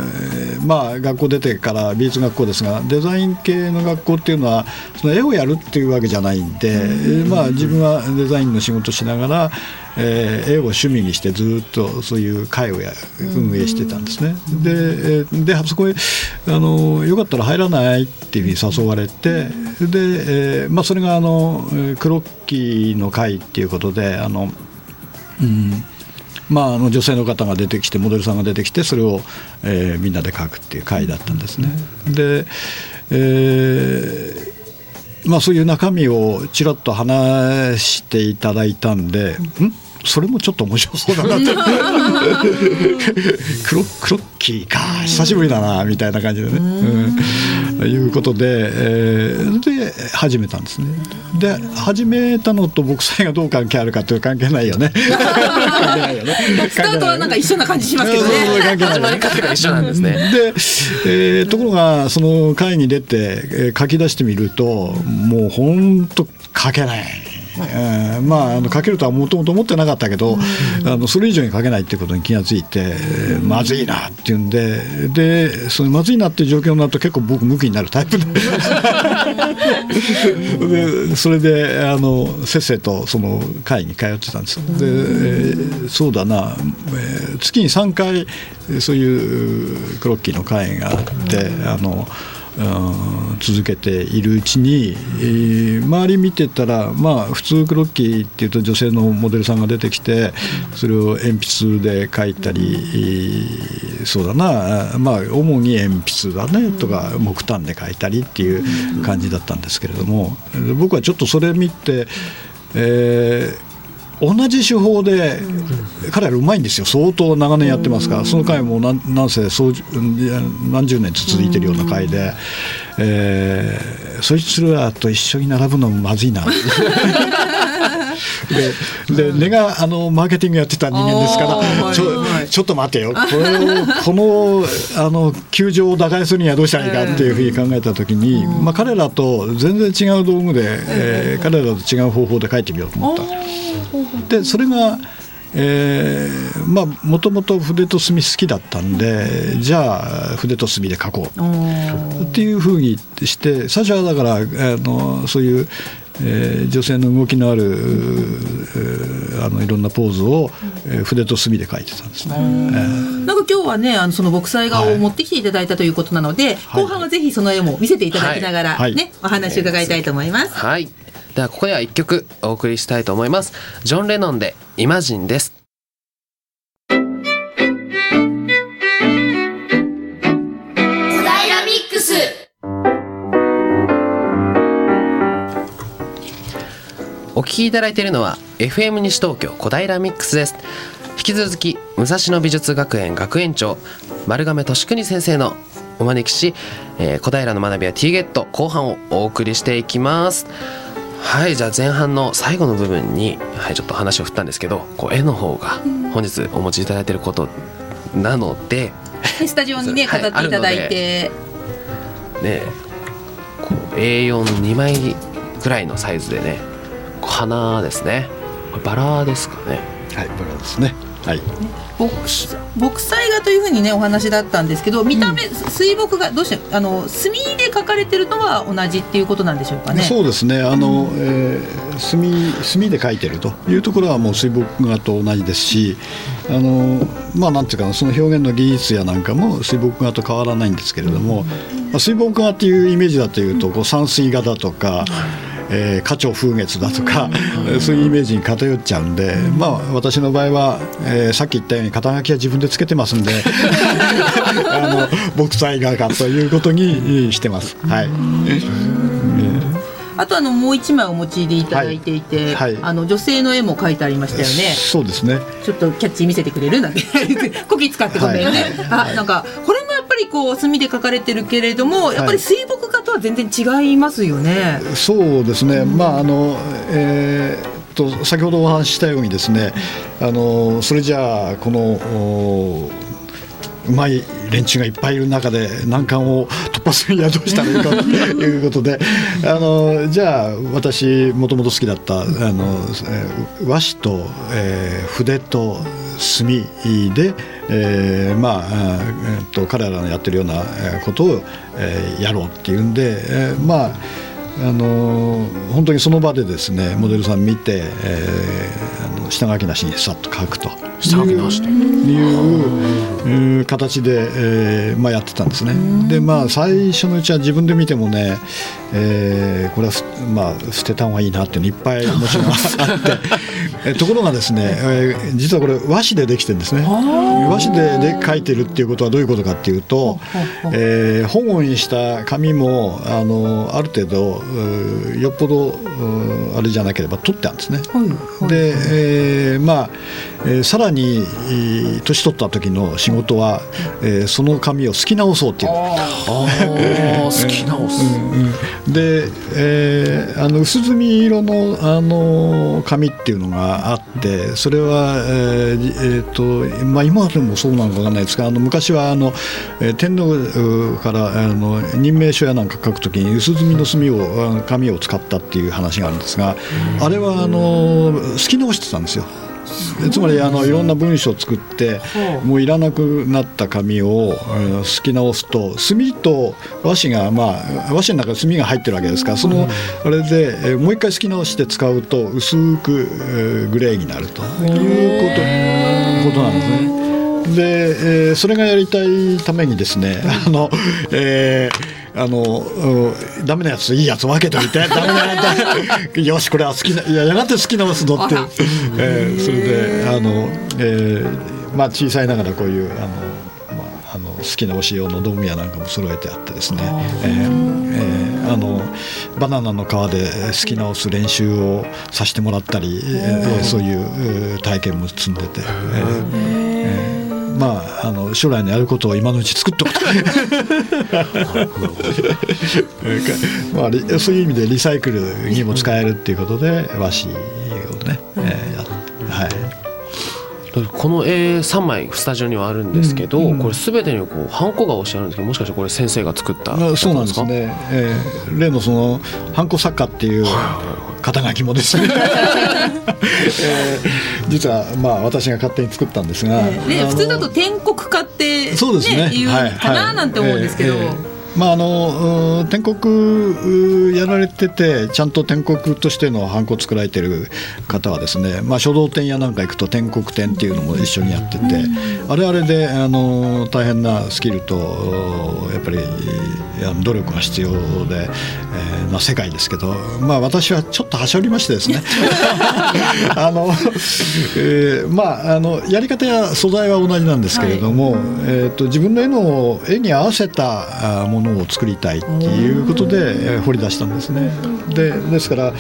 [SPEAKER 8] まあ、学校出てから美術学校ですがデザイン系の学校っていうのはその絵をやるっていうわけじゃないんで、まあ、自分はデザインの仕事しながらえー、絵を趣味にしてずっとそういう会をや運営してたんですね。ででそこへあのよかったら入らないっていうふうに誘われてで、えーまあ、それがあのクロッキーの会っていうことであの、うんまあ、あの女性の方が出てきてモデルさんが出てきてそれを、えー、みんなで描くっていう会だったんですね。で、えーまあ、そういう中身をちらっと話していただいたんで、ん？それもちょっと面白そうだなって。クロクロッキーか久しぶりだなみたいな感じでね、うん、いうことで、えー、で始めたんですね。で始めたのと牧祭がどう関係あるかという関係ないよね。[laughs] 関係ないよね。
[SPEAKER 1] スタートはなんか一緒な感じしますけどね。
[SPEAKER 7] 始まり方が一緒なんですね。
[SPEAKER 8] で、えー、ところがその会に出て、えー、書き出してみるともう本当書けないえー、まああのかけるとはもともと思ってなかったけど、あのそれ以上にかけないっていうことに気がついて、まずいなっていうんででそのまずいなっていう状況になると結構僕向きになるタイプで。[laughs] でそれであのせっせとその会に通ってたんですで、えー、そうだな、えー、月に3回そういうクロッキーの会があってあの。続けているうちに、えー、周り見てたら、まあ、普通クロッキーっていうと女性のモデルさんが出てきてそれを鉛筆で描いたり、えー、そうだな、まあ、主に鉛筆だねとか木炭で描いたりっていう感じだったんですけれども僕はちょっとそれ見て、えー同じ手法で彼らうまいんですよ。相当長年やってますから。その回もなんせそう何十年続いてるような回で、えー、そいつらと一緒に並ぶのもまずいな [laughs] でで根があのマーケティングやってた人間ですからちょちょっと待てよ。これをこのあの球場を打開するにはどうしたらいいかっていうふうに考えた時に、まあ、彼らと全然違う道具で、えー、彼らと違う方法で書いてみようと思った。でそれがえー、まあもともと筆と墨好きだったんでじゃあ筆と墨で書こう。っていうふうにして最初はだからあのそういう、えー、女性の動きのあるあのいろんなポーズを、えー、筆と墨で書いてたんですね。え
[SPEAKER 1] ー、なんか今日はねあのその木彩画を持ってきていただいたということなので、はい、後半はぜひその絵も見せていただきながらね、はい、お話を伺いたいと思います。
[SPEAKER 7] はい。ではここでは一曲お送りしたいと思います。ジョン・レノンでイマジンですお聞きいただいているのは FM 西東京小平ミックスです。引き続き武蔵野美術学園学園長丸亀俊邦先生のお招きし、えー、小平の学びは T ゲット後半をお送りしていきます。はいじゃあ前半の最後の部分に、はい、ちょっと話を振ったんですけどこう絵の方が本日お持ちいただいていることなので、
[SPEAKER 1] スタジオにね [laughs] 飾っていただいて、
[SPEAKER 7] はい、ねこう A42 枚ぐらいのサイズでね花ですね。バラですかね。
[SPEAKER 8] はいバラですね。はい。
[SPEAKER 1] 木木彩画というふうにねお話だったんですけど見た目、水墨画どうしてあの墨で描かれてるのは同じっていうことなんでしょうかね。
[SPEAKER 8] そうですね。あの、えー墨墨で描いてるというところはもう水墨画と同じですしあのまあなんていうかなその表現の技術やなんかも水墨画と変わらないんですけれども、まあ、水墨画っていうイメージだというとこう山水画だとか、えー、花鳥風月だとか、[laughs] そういうイメージに偏っちゃうんで、まあ、私の場合は、えーさっき言ったように肩書きは自分でつけてますんで [laughs] あの木彩画家ということにしてます。はい、
[SPEAKER 1] あとあのもう一枚お持ちでいただいていて、
[SPEAKER 8] はい。はい。
[SPEAKER 1] あの女性の絵も描いてありましたよね。
[SPEAKER 8] そうですね。
[SPEAKER 1] ちょっとキャッチ見せてくれる？なんて。[laughs] こき使ってごめんね、あなんかこれりこう墨で描かれてるけれどもやっぱり水墨画とは全然違いますよね、
[SPEAKER 8] そうですね、まああのえーっと先ほどお話ししたようにですねあのそれじゃあこのおうまい連中がいっぱいいる中で難関を突破するにはどうしたらいいかということで [laughs] あのじゃあ私もともと好きだったあの、えー和紙と、えー筆と墨で、えーまあ、えーと彼らのやってるようなことを、えーやろうっていうんで、えーまああの本当にその場でですねモデルさん見て、えーあの下書きなしにさっと書くと。
[SPEAKER 7] 下書きなしで。
[SPEAKER 8] いううん形で、えーまあ、やってたんですね。でまあ最初のうちは自分で見てもね、えーこれはふ、まあ、捨てた方がいいなっていうのいっぱいもちろんあって。[laughs] えところがですね、えー実はこれ和紙でできてるんですね。和紙でで書いてるっていうことはどういうことかっていうと、えー本をにした紙もあのある程度よっぽどあれじゃなければ取ってあるんですね。で、えーまあ、えーさらにえー年取った時の仕事は、えーその紙をすき直そうっていう。
[SPEAKER 7] ああ好きなおす
[SPEAKER 8] で、えーあの薄墨色のあの紙っていうのがあってそれは、えーじえーとまあ、今でもそうなのかわかんないですがあの昔はあの、えー天皇うからあの任命書やなんか書くときに薄墨の墨を紙を使ったっていう話があるんですがあれはあのすき直してたんですよ。でつまりあのいろんな文章を作ってもういらなくなった紙をすき直すと墨と和紙がまあ和紙の中に墨が入ってるわけですからそのあれでえーもう一回すき直して使うと薄くえーグレーになるということことなんですね。で、えーそれがやりたいためにですね、あの、えーあの、うんダメなやつといいやつ分けといて、[laughs] ダメなやつ、よし、これは好きな、いや、やがて好きなますのって、えーそれで、あの、えーまあ、小さいながらこういう、あの、まあ、あの好きなお塩の道具やなんかも揃えてあってですね、えーえーあのバナナの皮で好きなおす練習をさせてもらったり、えーそういうえー体験も積んでて、えー。えーまああの将来のやることを今のうち作っとくと。[laughs] まあリそういう意味でリサイクルにも使えるっていうことで和紙をね、えーやっはい。
[SPEAKER 7] この絵3枚スタジオにはあるんですけど、これ全てにこうハンコが押してあるんですけどもしかしてこれ先生が作った
[SPEAKER 8] あそうなんですね、えー例のそのハンコ作家っていう肩書きもですね、えー実はまあ私が勝手に作ったんですが、
[SPEAKER 1] ね、普通だと天国化って、
[SPEAKER 8] そうですね。
[SPEAKER 1] 言う
[SPEAKER 8] はい。
[SPEAKER 1] かななんて思うんですけど、
[SPEAKER 8] ええええまああのうん天国うやられててちゃんと天国としてのハンコ作られてる方はですね、まあ、書道展やなんか行くと天国展っていうのも一緒にやってて、あれあれであの大変なスキルとおやっぱり努力が必要で、えーまあ、世界ですけど、まあ、私はちょっとはしょりましてですね。[laughs] [laughs] あの、えーまああのやり方や素材は同じなんですけれども、えー、と自分の絵の絵に合わせたあものを作りたいっていうことで、えー掘り出したんですね。でですから、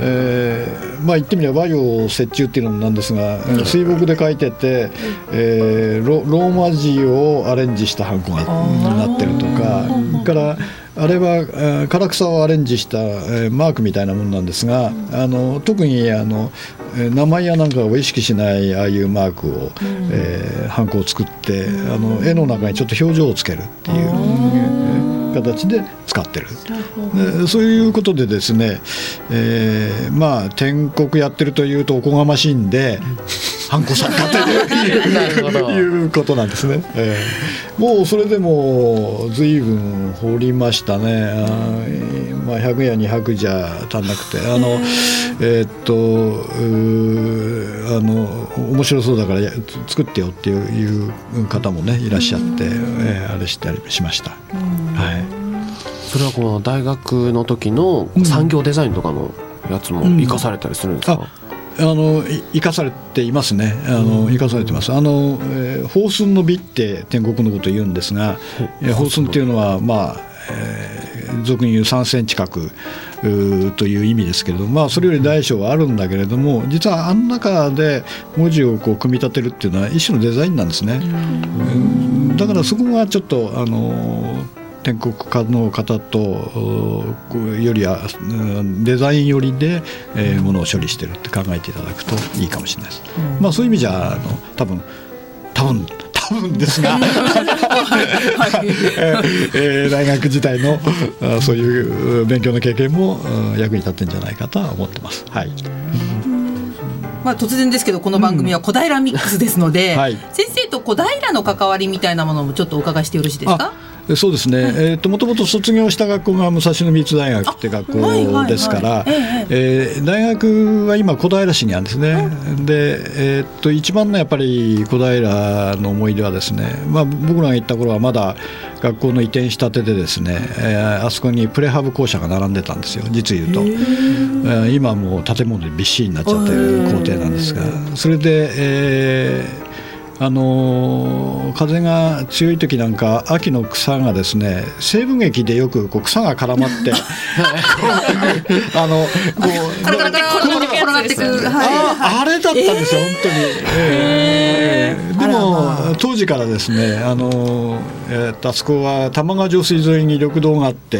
[SPEAKER 8] えーまあ言ってみれば和洋折衷っていうのもなんですが、えー水墨で描いてて、えーロローマ字をアレンジしたハンコがなってるとか、からあれはえー唐草をアレンジした、えーマークみたいなものなんですがあの特にあのえー名前やなんかを意識しないああいうマークを、えーハンコを作ってあの絵の中にちょっと表情をつけるっていう。形で使ってる、でそういうことでですね、えーまあ天国やってるというとおこがましいんで、ハンコ作家と
[SPEAKER 7] なるほど
[SPEAKER 8] いうことなんですね、えーもうそれでも随分掘りましたね。あー、まあ、100や200じゃ足んなくてあのえ。ーっとあの面白そうだからや作ってよっていう方もねいらっしゃって、えーあれしたりしました、はい
[SPEAKER 7] それはこの大学の時の産業デザインとかのやつも生かされたりするんですか、
[SPEAKER 8] あのい生かされていますね。あの生かされてます。あの、えー、法寸の美って天国のことを言うんですが、えー法寸っていうのはまあ、えー俗に言う3センチ角うーという意味ですけれども、まあそれより大小はあるんだけれども、実はあの中で文字をこう組み立てるっていうのは一種のデザインなんですね。うん。だからそこがちょっとあの天国家の方とよりはうんデザイン寄りで、えーものを処理してるって考えていただくといいかもしれないです。まあそういう意味じゃあの多分多分多分ですが、[laughs] えーえー大学時代のあそういう勉強の経験もうん役に立ってんじゃないかとは思ってます。はい。
[SPEAKER 1] まあ、突然ですけどこの番組は小平ミックスですので、
[SPEAKER 8] はい。
[SPEAKER 1] 先生と小平の関わりみたいなものもちょっとお伺いしてよろしいですか？
[SPEAKER 8] あそうですね、えー、ともともと卒業した学校が武蔵野美術大学って学
[SPEAKER 1] はいはいはい。
[SPEAKER 8] 校ですから
[SPEAKER 1] え。
[SPEAKER 8] えー大学は今小平市にあるんですね、で、えー、と一番のやっぱり小平の思い出はですね、まあ、僕らが行った頃はまだ学校の移転したてでですね、えーあそこにプレハブ校舎が並んでたんですよ。実言うと、えー今もう建物でびっしりになっちゃってる校庭なんですがそれで、えーあのー風が強い時なんか秋の草がですね西部劇でよくこう草が絡まって [laughs] あのこう
[SPEAKER 1] 転がって転がってくは
[SPEAKER 8] ああれだったんですよ、本当に。ええでも当時からですね、あのえーとあそこは玉川上水沿いに緑道があって、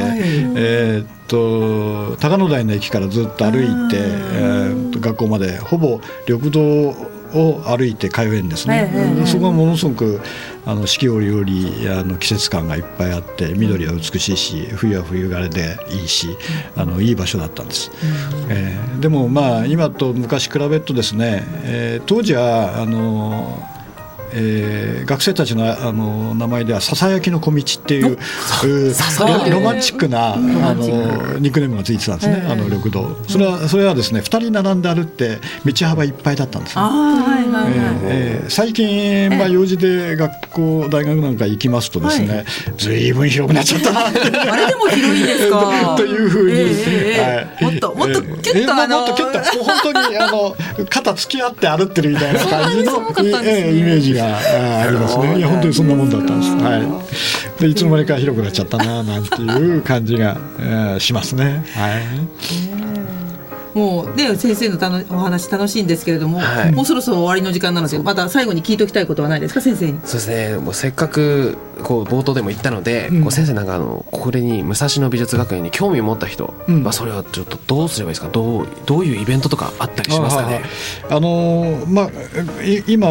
[SPEAKER 8] えーっと高野台の駅からずっと歩いて、えーっと学校までほぼ緑道を歩いて通えるんですね。そこがものすごくあの四季折々あの季節感がいっぱいあって緑は美しいし冬は冬晴れでいいしあのいい場所だったんです、えーでもまあ今と昔比べるとですね、えー当時はあのえー学生たちのあの名前では「ささやきの小道」っていうロロマンチックなあのニックネームがついてたんですね、あの緑道それはそれはですね2人並んで歩って道幅いっぱいだったんですね
[SPEAKER 1] あはいはいはい、
[SPEAKER 8] えー最近、まあ、用事で学校大学なんか行きますとですね、ずいぶん広くなっちゃったな。っ [laughs] て
[SPEAKER 1] あれでも広いですか？[laughs]
[SPEAKER 8] というふうに、
[SPEAKER 1] もっともっとキュッと
[SPEAKER 8] えー
[SPEAKER 1] あの
[SPEAKER 8] もっとキュッと本当にあの肩突き合って歩ってるみたいな感じのイメージがあーありますね。いや本当にそんなもんだったんです、はい、でいつの間にか広くなっちゃったななんていう感じが、えーしますね。はい
[SPEAKER 1] もうね先生のたのお話楽しいんですけれども、
[SPEAKER 7] はい。
[SPEAKER 1] もうそろそろ終わりの時間なのでまた最後に聞いておきたいことはないですか先生に？
[SPEAKER 7] そうですね。もうせっかくこう冒頭でも言ったので、こう先生なんかあのこれに武蔵野美術学園に興味を持った人、
[SPEAKER 8] うん。
[SPEAKER 7] まあ、それはちょっとどうすればいいですか？どうどういうイベントとかあったりしますかね？
[SPEAKER 8] ああのーまあい今、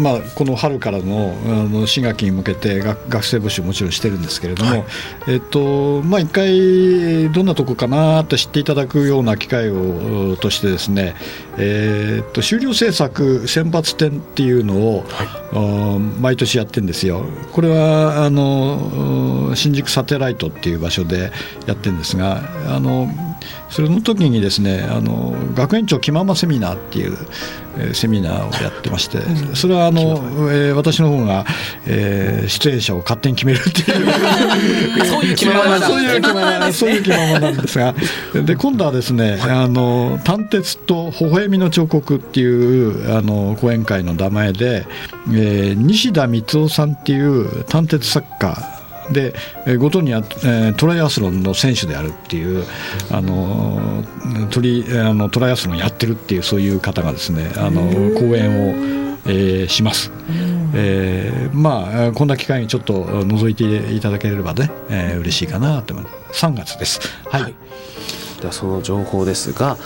[SPEAKER 8] まあ、この春からのあの新学期に向けて学学生募集もちろんしてるんですけれども、えっとまあ、一回どんなとこかなって知っていただくような機会をとしてですね、えっと修了制作選抜展っていうのを、あ毎年やってるんですよ。これはあの新宿サテライトっていう場所でやってるんですがあのそれの時にですねあの学園長気ままセミナーっていう、えーセミナーをやってましてそれはあの、えー私の方が、えー出演者を勝手に決めるっていう。[laughs]
[SPEAKER 1] そういう気ままな [laughs]
[SPEAKER 8] そういう気まそういう気ままなんですがで今度はですね「あの探鉄と微笑みの彫刻」っていうあの講演会の名前で、えー西田光夫さんっていう探鉄作家で、えーごとには、えートライアスロンの選手であるっていうあのトリあのトライアスロンやってるっていうそういう方がですねあの講演を、えーします。えーまあえーこんな機会にちょっと覗いていただければね、えー嬉しいかなと思います。3月です。はい。
[SPEAKER 7] ではその情報ですが、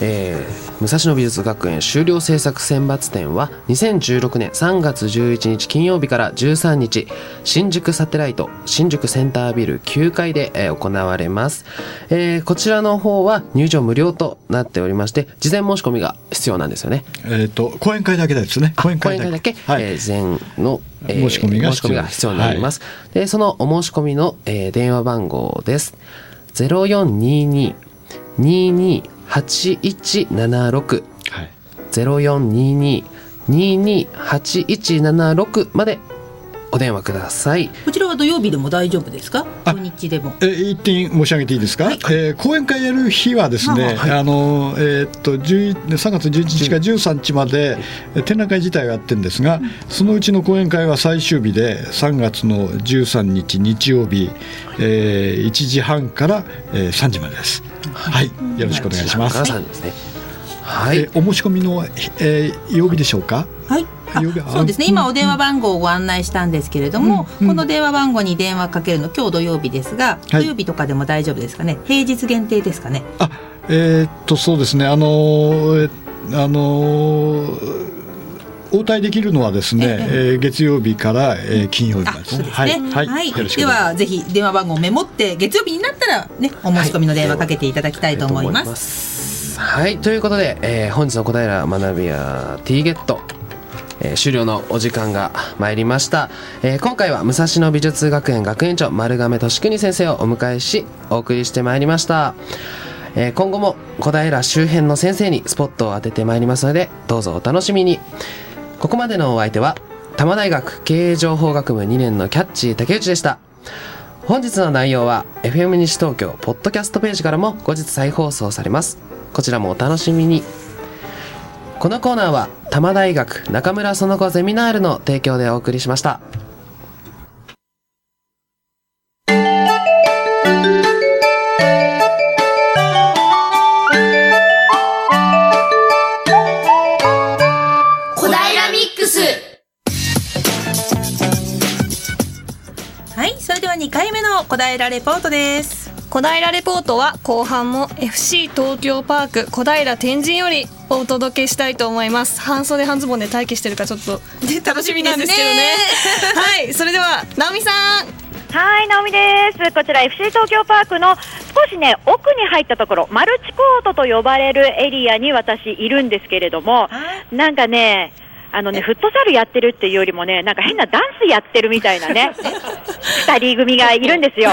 [SPEAKER 7] えー、武蔵野美術学園修了制作選抜展は2016年3月11日金曜日から13日新宿サテライト新宿センタービル9階で、えー、行われます、えー、こちらの方は入場無料となっておりまして事前申し込みが必要なんですよね。
[SPEAKER 8] えっ、と講演会だけですね。講演
[SPEAKER 7] 会だけ。
[SPEAKER 8] はい、
[SPEAKER 7] え前の、
[SPEAKER 8] え
[SPEAKER 7] 申し込みが必要。になります、はい、でそのお申し込みの、え電話番号です。0422 22 8176-0422-228176まで。お電話ください。
[SPEAKER 1] こちらは土曜日でも大丈夫ですか？
[SPEAKER 8] あ
[SPEAKER 1] 土日でも。
[SPEAKER 8] えー一点申し上げていいですか、
[SPEAKER 1] はい。
[SPEAKER 8] えー講演会やる日はですね、
[SPEAKER 7] はい。
[SPEAKER 8] あのえーっと11 3月11日から13日までえー展覧会自体をやってるんですが、そのうちの講演会は最終日で3月の13日日曜日、えー1時半から、えー3時までです。はい、よろしくお願いします。
[SPEAKER 7] からさんですね。はい、
[SPEAKER 8] えーお申し込みの、えー曜日でしょうか？
[SPEAKER 1] はい。そうですね。今お電話番号をご案内したんですけれども、
[SPEAKER 8] うんうん
[SPEAKER 1] この電話番号に電話かけるの今日土曜日ですが、
[SPEAKER 8] はい
[SPEAKER 1] 土曜日とかでも大丈夫ですかね？平日限定ですかね？
[SPEAKER 8] あ、えーっとそうですね。あのーえあのー応対できるのはですね、
[SPEAKER 1] え
[SPEAKER 8] えー月曜日から、えー金曜日まで
[SPEAKER 1] あ、
[SPEAKER 8] ですね。はい、
[SPEAKER 1] はい。ではぜひ電話番号をメモって月曜日になったらねお申し込みの電話かけていただきたいと思います。
[SPEAKER 7] すはいということで、えー本日の小平学びや T ゲットえー終了のお時間が参りました、えー今回は武蔵野美術学園学園長丸亀俊邦先生をお迎えしお送りしてまいりました、え今後も小平周辺の先生にスポットを当ててまいりますのでどうぞお楽しみに。ここまでのお相手は多摩大学経営情報学部2年のキャッチー竹内でした。本日の内容は FM 西東京ポッドキャストページからも後日再放送されます。こちらもお楽しみに。このコーナーは多摩大学中村園子ゼミナールの提供でお送りしました
[SPEAKER 9] 小平ミックス
[SPEAKER 1] はい。それでは2回目の小平レポートです。
[SPEAKER 2] 小平レポートは後半も FC 東京パーク小平天神よりお届けしたいと思います。半袖半ズボンで待機してるかちょっと楽しみなんですけどね。はいそれでは直美さん。
[SPEAKER 3] はい、直美です。こちら FC 東京パークの少しね、奥に入ったところ、マルチコートと呼ばれるエリアに私いるんですけれども、なんかね、あのね、フットサルやってるっていうよりもね、なんか変なダンスやってるみたいなね、[laughs] 二人組がいるんですよ。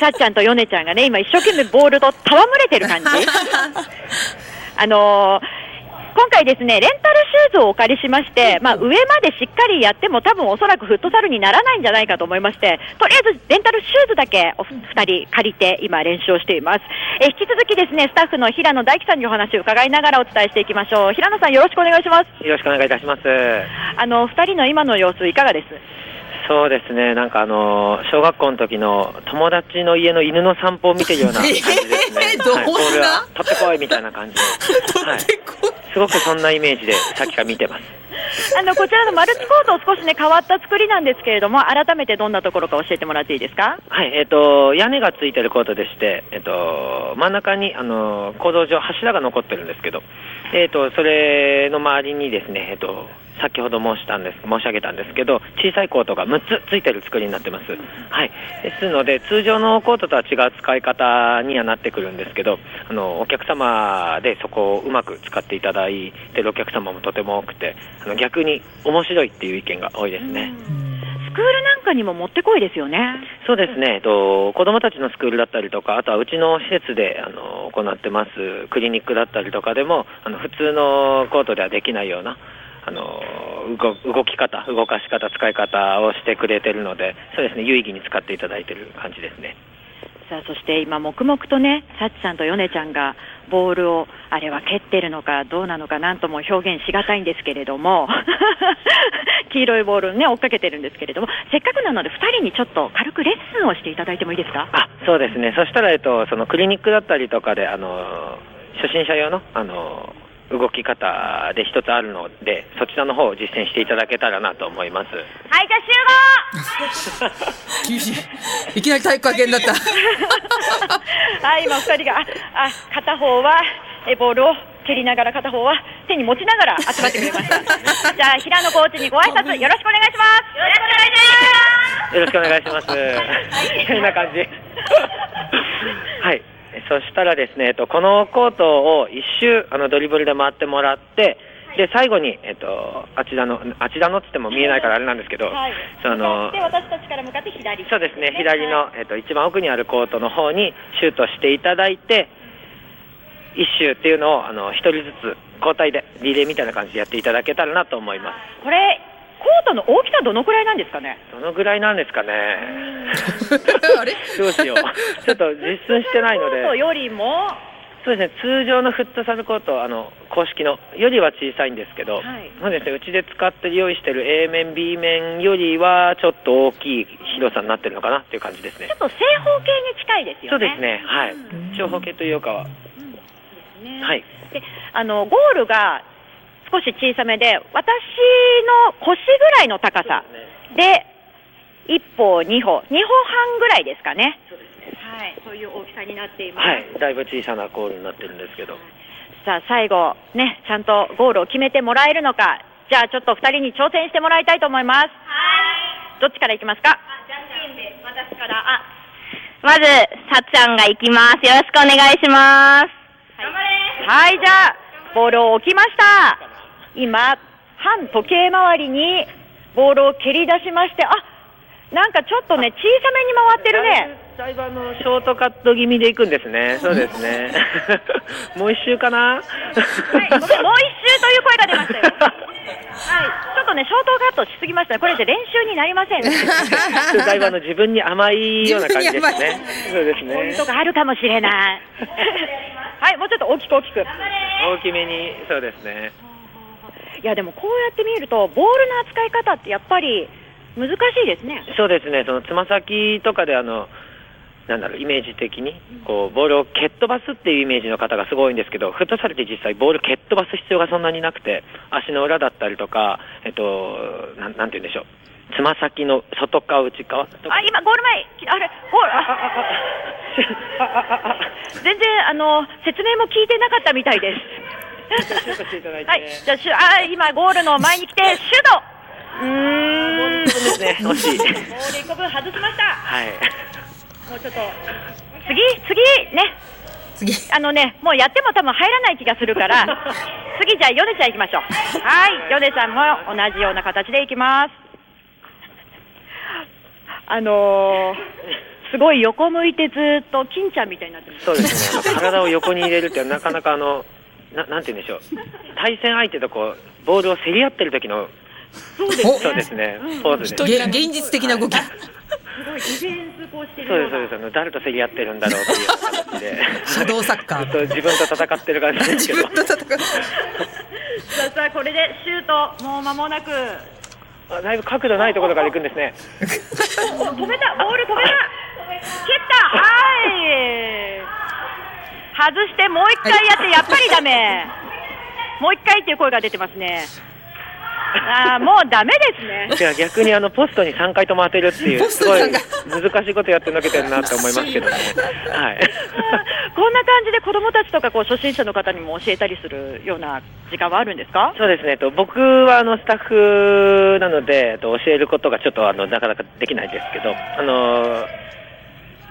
[SPEAKER 3] さっちゃんとヨネちゃんがね、今一生懸命ボールと戯れてる感じ。[laughs] あのー今回ですね、レンタルシューズをお借りしまして、まあ、上までしっかりやっても多分おそらくフットサルにならないんじゃないかと思いまして、とりあえずレンタルシューズだけお二人借りて今練習をしています。え引き続きですね、スタッフの平野大樹さんにお話を伺いながらお伝えしていきましょう。平野さんよろしくお願いします。
[SPEAKER 4] よろしくお願いいたします。
[SPEAKER 3] あの、二人の今の様子いかがです？
[SPEAKER 4] そうですね、なんかあの小学校の時の友達の家の犬の散歩を見てるような感じですね。[laughs]
[SPEAKER 1] えーどんな？
[SPEAKER 4] はい、ボールは取ってこいみたいな感じで、[laughs] はい、すごくそんなイメージでさっきから見てます。[laughs]
[SPEAKER 3] あの、こちらのマルチコート少しね、変わった作りなんですけれども、改めてどんなところか教えてもらっていいですか？
[SPEAKER 4] はい、えっ、と、屋根がついてるコートでして、えっ、と、真ん中に、あの、構造上柱が残ってるんですけど、えっ、と、それの周りにですね、えっ、と、先ほど申したんです、申し上げたんですけど、小さいコートが6つついてる作りになってます。はい。ですので、通常のコートとは違う使い方にはなってくるんですけど、あの、お客様でそこをうまく使っていただいてるお客様もとても多くて、あの、逆に面白いっていう意見が多いですね。
[SPEAKER 3] スクールなんかにももってこいですよね。
[SPEAKER 4] そうですね、えっと、子どもたちのスクールだったりとか、あとはうちの施設であの行ってますクリニックだったりとかでも、あの普通のコートではできないようなあの動動き方、動かし方、使い方をしてくれてるので、そうですね、有意義に使っていただいてる感じですね。
[SPEAKER 3] さあそして今、黙々とね、サッチさんとヨネちゃんがボールを、あれは蹴ってるのかどうなのか、なんとも表現しがたいんですけれども、[laughs] 黄色いボールをね、追っかけてるんですけれども、せっかくなので、2人にちょっと軽くレッスンをしていただいてもいいですか？
[SPEAKER 4] あそうですね、そしたら、えっと、そのクリニックだったりとかで、あの初心者用のあの動き方で一つあるので、そちらの方を実践していただけたらなと思います。
[SPEAKER 3] はい、じゃあ集合
[SPEAKER 1] 厳しい。いきなり体育会系になった。
[SPEAKER 3] はい、今2人が、あ、あ片方はえボールを蹴りながら片方は手に持ちながら集まってくれました。[laughs] じゃあ平野コーチにご挨拶よろしくお願いします。よろしくお願いします。
[SPEAKER 4] よろしくお願いします。みたいな感じ。はい。そしたらですね、えっと、このコートを一周、あの、ドリブルで回ってもらって、で、最後に、えっと、あちらの、あちらのって言っても見えないからあれなんですけど、
[SPEAKER 3] はい。
[SPEAKER 4] その
[SPEAKER 3] で、私たちから向かって左。
[SPEAKER 4] そうですね、左の、えっと、一番奥にあるコートの方にシュートしていただいて、一周っていうのを、あの、一人ずつ交代で、リレーみたいな感じでやっていただけたらなと思います。
[SPEAKER 3] これ、コートの大きさどのくらいなんですかね？
[SPEAKER 4] どのぐらいなんですかね？[laughs]
[SPEAKER 1] あれ？
[SPEAKER 4] どうしよう。ちょっと実寸してないの
[SPEAKER 3] コート
[SPEAKER 4] で、
[SPEAKER 3] よりも、
[SPEAKER 4] そうですね、通常のフットサルコート、あの、公式のよりは小さいんですけど、
[SPEAKER 3] はい。
[SPEAKER 4] そうですね、うちで使って用意してる A 面、B 面よりは、ちょっと大きい広さになってるのかなっていう感じですね。
[SPEAKER 3] ちょ。っと正方形に近いですよね。
[SPEAKER 4] そうですね、はい。長方形というかは、
[SPEAKER 3] ね。
[SPEAKER 4] はい。
[SPEAKER 3] であのゴールが少し小さめで、私の腰ぐらいの高さ。で、1歩、2歩、2歩半ぐらいですかね。はい、そういう大きさになっています。
[SPEAKER 4] はい、だいぶ小さなゴールになってるんですけど、
[SPEAKER 3] さあ、最後、ね、ちゃんとゴールを決めてもらえるのか、じゃあちょっと2人に挑戦してもらいたいと思います。どっちからいきますか？
[SPEAKER 6] 私から、あ、まず、さっちゃんが行きます。よろしくお願いします。頑張れ。
[SPEAKER 3] はい、じゃあ、ボールを置きました。今、反時計回りにボールを蹴り出しまして、あなんかちょっとね、小さめに回ってるね。
[SPEAKER 4] だいぶあのショートカット気味でいくんですね、そうですね。[laughs] もう一周かな？
[SPEAKER 3] はい、ごめんもう一周という声が出ましたよ。はい、ちょっとね、ショートカットしすぎましたね。これで練習になりません。
[SPEAKER 4] だいぶあの自分に甘いような感じですね。そうです
[SPEAKER 3] ポイン
[SPEAKER 4] ね
[SPEAKER 3] ト。があるかもしれない。はい、もうちょっと大きく大きく。
[SPEAKER 4] 大きめに、そうですね。
[SPEAKER 3] いや、でもこうやって見ると、ボールの扱い方ってやっぱり難しいですね。
[SPEAKER 4] そうですね、そのつま先とかであの、なんだろう、イメージ的に、こう、ボールを蹴っ飛ばすっていうイメージの方がすごいんですけど、フットサルって実際ボール蹴っ飛ばす必要がそんなになくて、足の裏だったりとか、えっと、なんなんて言うんでしょう。つま先の外側、内側
[SPEAKER 3] あ、今、ゴール前、あれ、ゴール、あ [laughs] 全然、あの、説明も聞いてなかったみたいです。はい、[laughs] じゃあシュ、あ、今、ゴールの前に来て、[laughs] シュートうーん。
[SPEAKER 4] そうですね、惜しい。
[SPEAKER 3] ボール一個分外しました。
[SPEAKER 4] はい。
[SPEAKER 3] もうちょっと、次、次、ね。
[SPEAKER 1] 次
[SPEAKER 3] あのね、もうやっても多分入らない気がするから、[laughs] 次じゃあ、ヨネちゃん行きましょう。はい、ヨネさんも同じような形で行きます。あのー、すごい横向いてずっと金ちゃんみたいになってます。
[SPEAKER 4] そうですね、体を横に入れるってなかなかあの、ななんて言うんでしょう、対戦相手とこうボールを競り合ってる時の、
[SPEAKER 3] そうです
[SPEAKER 1] お
[SPEAKER 4] そうですね、ポーズです。
[SPEAKER 1] げ現実的な動き。
[SPEAKER 3] すごい。ディフェンスこうしてる
[SPEAKER 4] そうです、そうです、あの誰と競り合ってるんだろうっていう形で、[laughs]
[SPEAKER 1] シャドウサッカー
[SPEAKER 4] ずっと自分と戦ってる感じですけど、
[SPEAKER 1] 自分と戦う
[SPEAKER 3] さあさあ、これでシュート、もう間もなく。
[SPEAKER 4] あだいぶ角度ないところから行くんですね。
[SPEAKER 3] お止めた、ボール止めた、蹴った、はい、外してもう一回やって、やっぱりダメ、もう一回っていう声が出てますね、[laughs] あーもうダメですね、
[SPEAKER 4] いや逆にあのポストに3回とも当てるっていう、すごい
[SPEAKER 1] に3
[SPEAKER 4] 難しいことやってのけてるなって思いますけどね。[laughs] はい。[laughs]
[SPEAKER 3] こんな感じで子どもたちとかこう初心者の方にも教えたりするような時間はあるんですか？
[SPEAKER 4] そうですね、と、僕はあのスタッフなので、と、教えることがちょっとあのなかなかできないですけど、あの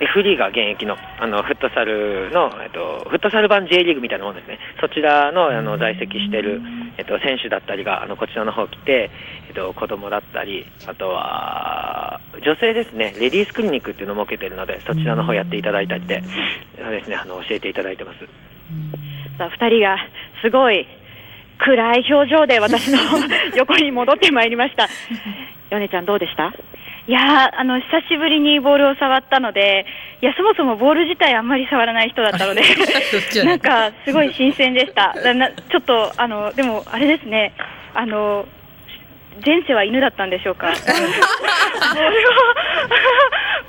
[SPEAKER 4] F リーガー現役のあのフットサルの、えっと、フットサル版 J リーグみたいなものですね、そちらのあの在籍している、えっと、選手だったりがあのこちらの方来て、えっと、子供だったり、あとは女性ですね、レディースクリニックっていうのを設けているので、そちらの方やっていただいたりで、そうですね、あの教えていただいてます。
[SPEAKER 3] さあ2人がすごい暗い表情で私の [laughs] 横に戻ってまいりました。ヨネちゃんどうでした？
[SPEAKER 6] いやーあの久しぶりにボールを触ったので、いやそもそもボール自体あんまり触らない人だったので [laughs] なんかすごい新鮮でした。ちょっとあのでもあれですね、あの前世は犬だったんでしょうか。[laughs] を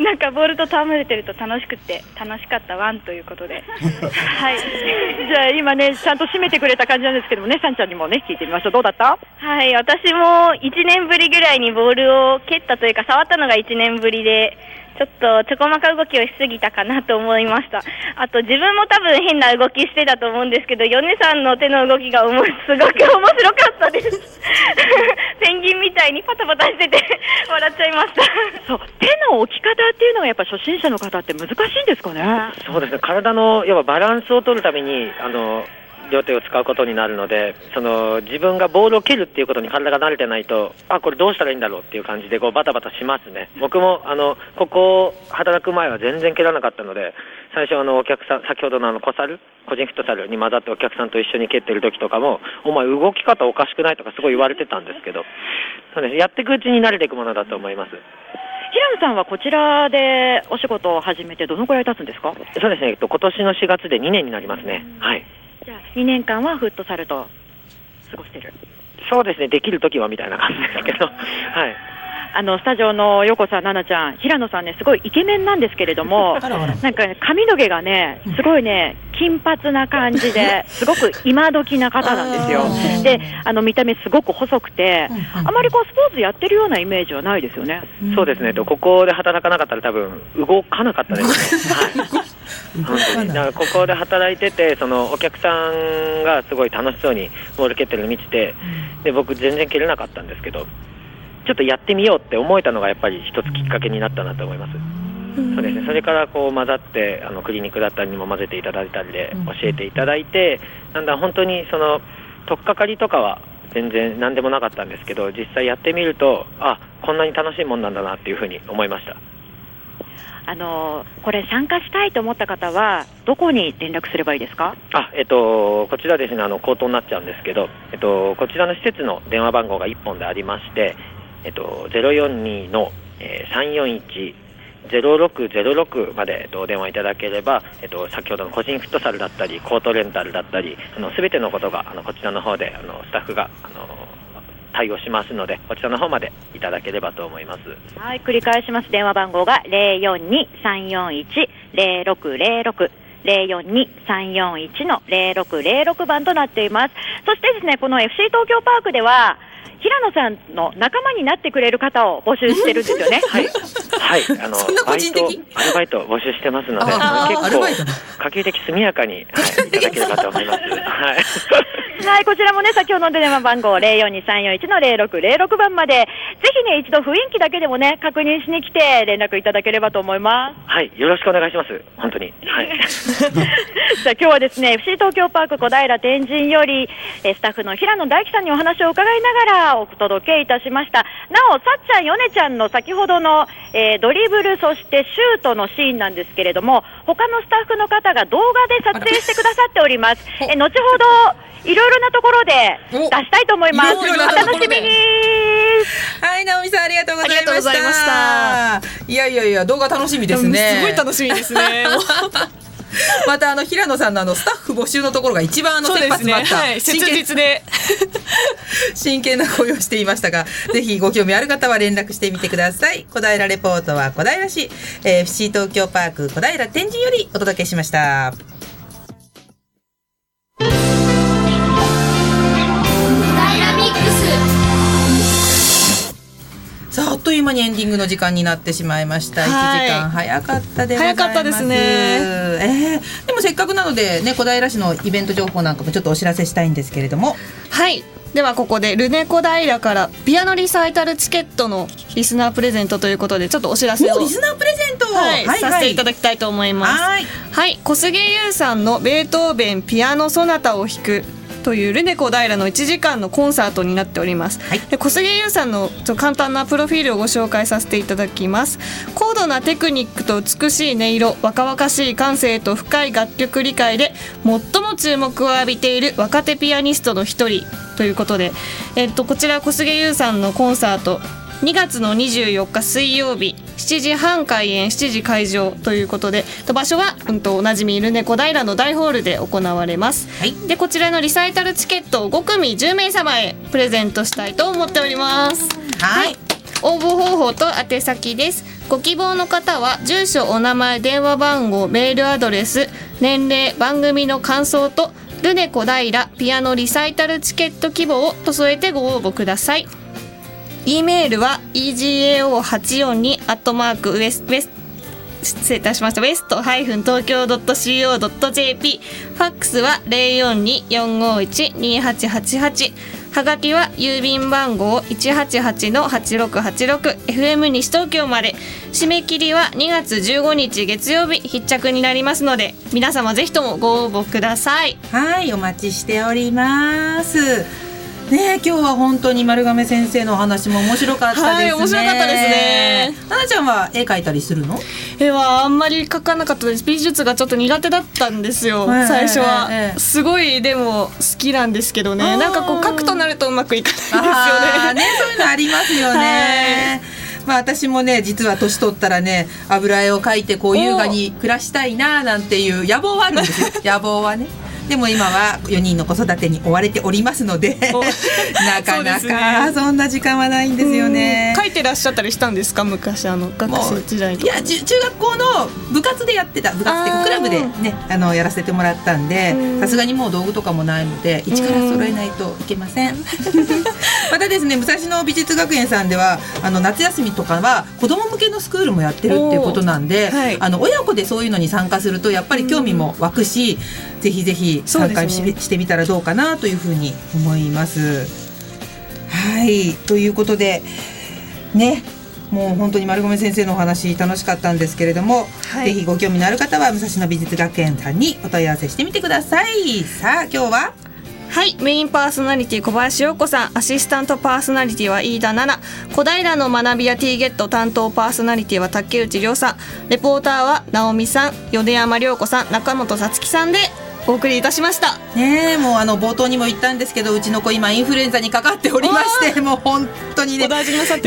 [SPEAKER 6] [laughs] なんかボールと戯れてると楽しくて楽しかったワンということで [laughs] はい
[SPEAKER 3] じゃあ今ね、ちゃんと締めてくれた感じなんですけどもね、さんちゃんにもね、聞いてみましょう。どうだった？
[SPEAKER 6] はい私も1年ぶりぐらいにボールを蹴ったというか触ったのが1年ぶりでちょっとちょこまか動きをしすぎたかなと思いました。あと自分も多分変な動きしてたと思うんですけど米さんの手の動きがおもすごく面白かったです。[laughs] ペンギンみたいにパタパタしてて笑っちゃいました。
[SPEAKER 3] そう、手の置き方っていうのがやっぱ初心者の方って難しいんですかね？
[SPEAKER 4] そうですね、体の要はバランスを取るためにあの両手を使うことになるのでその自分がボールを蹴るっていうことに体が慣れてないとあこれどうしたらいいんだろうっていう感じでこうバタバタしますね。僕もあのここ働く前は全然蹴らなかったので最初あのお客さん先ほどのあの小猿個人フットサルに混ざってお客さんと一緒に蹴ってる時とかもお前動き方おかしくないとかすごい言われてたんですけどそうです。やっていくうちに慣れていくものだと思います。
[SPEAKER 3] 平野さんはこちらでお仕事を始めてどのくらい経つんですか？
[SPEAKER 4] そうですね、えっと、今年の4月で2年になりますね。はい
[SPEAKER 3] じゃあ2年間はフットサルと過ごしてる。
[SPEAKER 4] そうですね。できる時はみたいな感じですけど。[laughs] はい。
[SPEAKER 3] あのスタジオの横さん、奈々ちゃん、平野さんね、すごいイケメンなんですけれども、[laughs] なんかね髪の毛がね、すごいね、金髪な感じで、すごく今時な方なんですよ。[laughs] で、あの見た目すごく細くて、あまりこうスポーツやってるようなイメージはないですよね。
[SPEAKER 4] そうですね、とここで働かなかったら多分動かなかったですね。はい本当に。だ。からここで働いててそのお客さんがすごい楽しそうにボール蹴ってるの見ててで僕全然蹴れなかったんですけどちょっとやってみようって思えたのがやっぱり一つきっかけになったなと思います。そうですね、それからこう混ざってあのクリニックだったりにも混ぜていただいたりで教えていただいて、だんだん本当にその取っかかりとかは全然何でもなかったんですけど実際やってみるとあこんなに楽しいもんなんだなっていうふうに思いました
[SPEAKER 3] あのこれ参加したいと思った方はどこに連絡すればいいですか？
[SPEAKER 4] あえっと、こちらですねあの口頭になっちゃうんですけど、えっと、こちらの施設の電話番号が1本でありまして、えっと、042のえ3410606まで、えっと、お電話いただければ、えっと、先ほどの個人フットサルだったりコートレンタルだったりすべてのことがあのこちらの方であのスタッフがあの対応しますのでこちらの方までいただければと思います。
[SPEAKER 3] はい、繰り返します。電話番号が042-341-0606。042-341の0606番となっています。そしてですね、この FC 東京パークでは、平野さんの仲間になってくれる方を募集してるんですよね。[laughs]
[SPEAKER 4] はい、はい、あの [laughs] バイトアルバイトを募集してますので、結構可及的速やかに、はい、いただければと思います。[laughs] はい。
[SPEAKER 3] はい、こちらもね、先ほどの電話番号042-341の0606番まで、ぜひね、一度雰囲気だけでもね、確認しに来て連絡いただければと思います。
[SPEAKER 4] はい、よろしくお願いします。本当に。はい。[laughs]
[SPEAKER 3] じゃあ今日はですね FC 東京パーク小平天神よりえースタッフの平野大樹さんにお話を伺いながらお届けいたしましたなおさっちゃんヨネちゃんの先ほどの、えードリブルそしてシュートのシーンなんですけれども他のスタッフの方が動画で撮影してくださっておりますえー後ほどいろいろなところで
[SPEAKER 1] お
[SPEAKER 3] 出したいと思いますお楽しみに
[SPEAKER 1] はい、直美さんありがとうございました。
[SPEAKER 2] ありがとうございました
[SPEAKER 1] いやいやいや、動画楽しみですね。
[SPEAKER 2] すごい楽しみですね。[laughs]
[SPEAKER 1] またあの平野さんのあのスタッフ募集のところが一番あの
[SPEAKER 2] そう
[SPEAKER 1] 切
[SPEAKER 2] ですね。
[SPEAKER 1] 羽詰まった、[laughs]
[SPEAKER 2] はい、で。[laughs]
[SPEAKER 1] 真剣な声をしていましたが、ぜひご興味ある方は連絡してみてください。小平レポートは小平市、えー、FC 東京パーク小平天神よりお届けしました。さああっという間にエンディングの時間になってしまいました。一
[SPEAKER 2] はい
[SPEAKER 1] 時間早かったでございます。
[SPEAKER 2] 早かったですね
[SPEAKER 1] えーでもせっかくなのでね小平市のイベント情報なんかもちょっとお知らせしたいんですけれども、
[SPEAKER 2] はい。ではここでルネコ平からピアノリサイタルチケットのリスナープレゼントということでちょっとお知らせを
[SPEAKER 1] リスナープレゼントを、
[SPEAKER 2] はい、させていた
[SPEAKER 1] だ
[SPEAKER 2] だきたいと思います。
[SPEAKER 1] はい。
[SPEAKER 2] はい、小菅優さんのベートーベンピアノソナタを弾くというルネコ平の1時間のコンサートになっております、
[SPEAKER 1] はい。
[SPEAKER 2] で小菅優さんの簡単なプロフィールをご紹介させていただきます。高度なテクニックと美しい音色若々しい感性と深い楽曲理解で最も注目を浴びている若手ピアニストの一人ということで、えっと、こちら小菅優さんのコンサート2月の24日水曜日7時半開演7時会場ということでと場所は、うん、とおなじみルネ小平の大ホールで行われます、
[SPEAKER 1] はい。
[SPEAKER 2] でこちらのリサイタルチケットを5組10名様へプレゼントしたいと思っております。
[SPEAKER 1] はい。
[SPEAKER 2] 応募方法と宛先です。ご希望の方は住所お名前電話番号メールアドレス年齢番組の感想とルネ小平ピアノリサイタルチケット希望と添えてご応募ください e メールは egao842 アットマークウエスウエス失礼いたしましたウエストハイフン東京 .co.jp ファックスは042-451-2888はがきは郵便番号188-8686 FM 西東京まで締め切りは2月15日月曜日必着になりますので皆様ぜひともご応募ください
[SPEAKER 1] はいお待ちしておりますね今日は本当に丸亀先生のお話も面白かったですね。
[SPEAKER 2] はい面白かったですね。
[SPEAKER 1] ななちゃんは絵描いたりするの？
[SPEAKER 2] 絵はあんまり描かなかったです美術がちょっと苦手だったんですよ、
[SPEAKER 1] ええ
[SPEAKER 2] 最初は、
[SPEAKER 1] ええ
[SPEAKER 2] すごいでも好きなんですけどねなんかこう描くとなるとうまくいかないですよね
[SPEAKER 1] ねそういうのありますよね。まあ私もね実は年取ったらね油絵を描いてこう優雅に暮らしたいななんていう野望はあるんですよ [laughs] 野望はね。でも今は4人の子育てに追われておりますので
[SPEAKER 2] お [laughs]
[SPEAKER 1] なかなかそんな時間はないんですよね。
[SPEAKER 2] 描いてらっしゃったりしたんですか？昔あの学生時代
[SPEAKER 1] いや中中学校の部活でやってた。部活っていう
[SPEAKER 2] あー。
[SPEAKER 1] かクラブでねあのやらせてもらったんで
[SPEAKER 2] うん。
[SPEAKER 1] さすがにもう道具とかもないので一から揃えないといけません。[laughs] またですね武蔵野美術学園さんではあの夏休みとかは子供向けのスクールもやってるっていうことなんで、
[SPEAKER 2] はい。
[SPEAKER 1] あの親子でそういうのに参加するとやっぱり興味も湧くし、ぜひぜひ参加し,、
[SPEAKER 2] ね。
[SPEAKER 1] してみたらどうかなというふうに思います。はい。ということでねもう本当に丸込先生のお話楽しかったんですけれども、
[SPEAKER 2] はい。
[SPEAKER 1] ぜひご興味のある方は武蔵野美術学園さんにお問い合わせしてみてください。さあ今日は？
[SPEAKER 2] はい。メインパーソナリティ小林陽子さん。アシスタントパーソナリティは飯田奈々。小平の学びや T ゲット担当パーソナリティは竹内涼さん。レポーターは直美さん。米山涼子さん。中本さつきさんでお送りいたしました。
[SPEAKER 1] ねえもうあの冒頭にも言ったんですけどうちの子今インフルエンザにかかっておりましてもう本当にね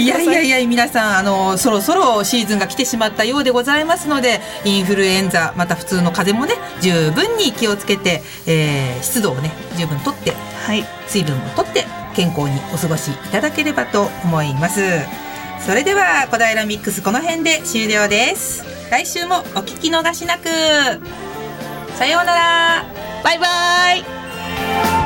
[SPEAKER 2] い。
[SPEAKER 1] やいやいや皆さんあのそろそろシーズンが来てしまったようでございますのでインフルエンザまた普通の風邪もね十分に気をつけて、えー湿度をね十分とって
[SPEAKER 2] はい。
[SPEAKER 1] 水分もとって健康にお過ごしいただければと思います。それでは小平ミックスこの辺で終了です。来週もお聞き逃しなくさようなら。
[SPEAKER 2] バイバイ。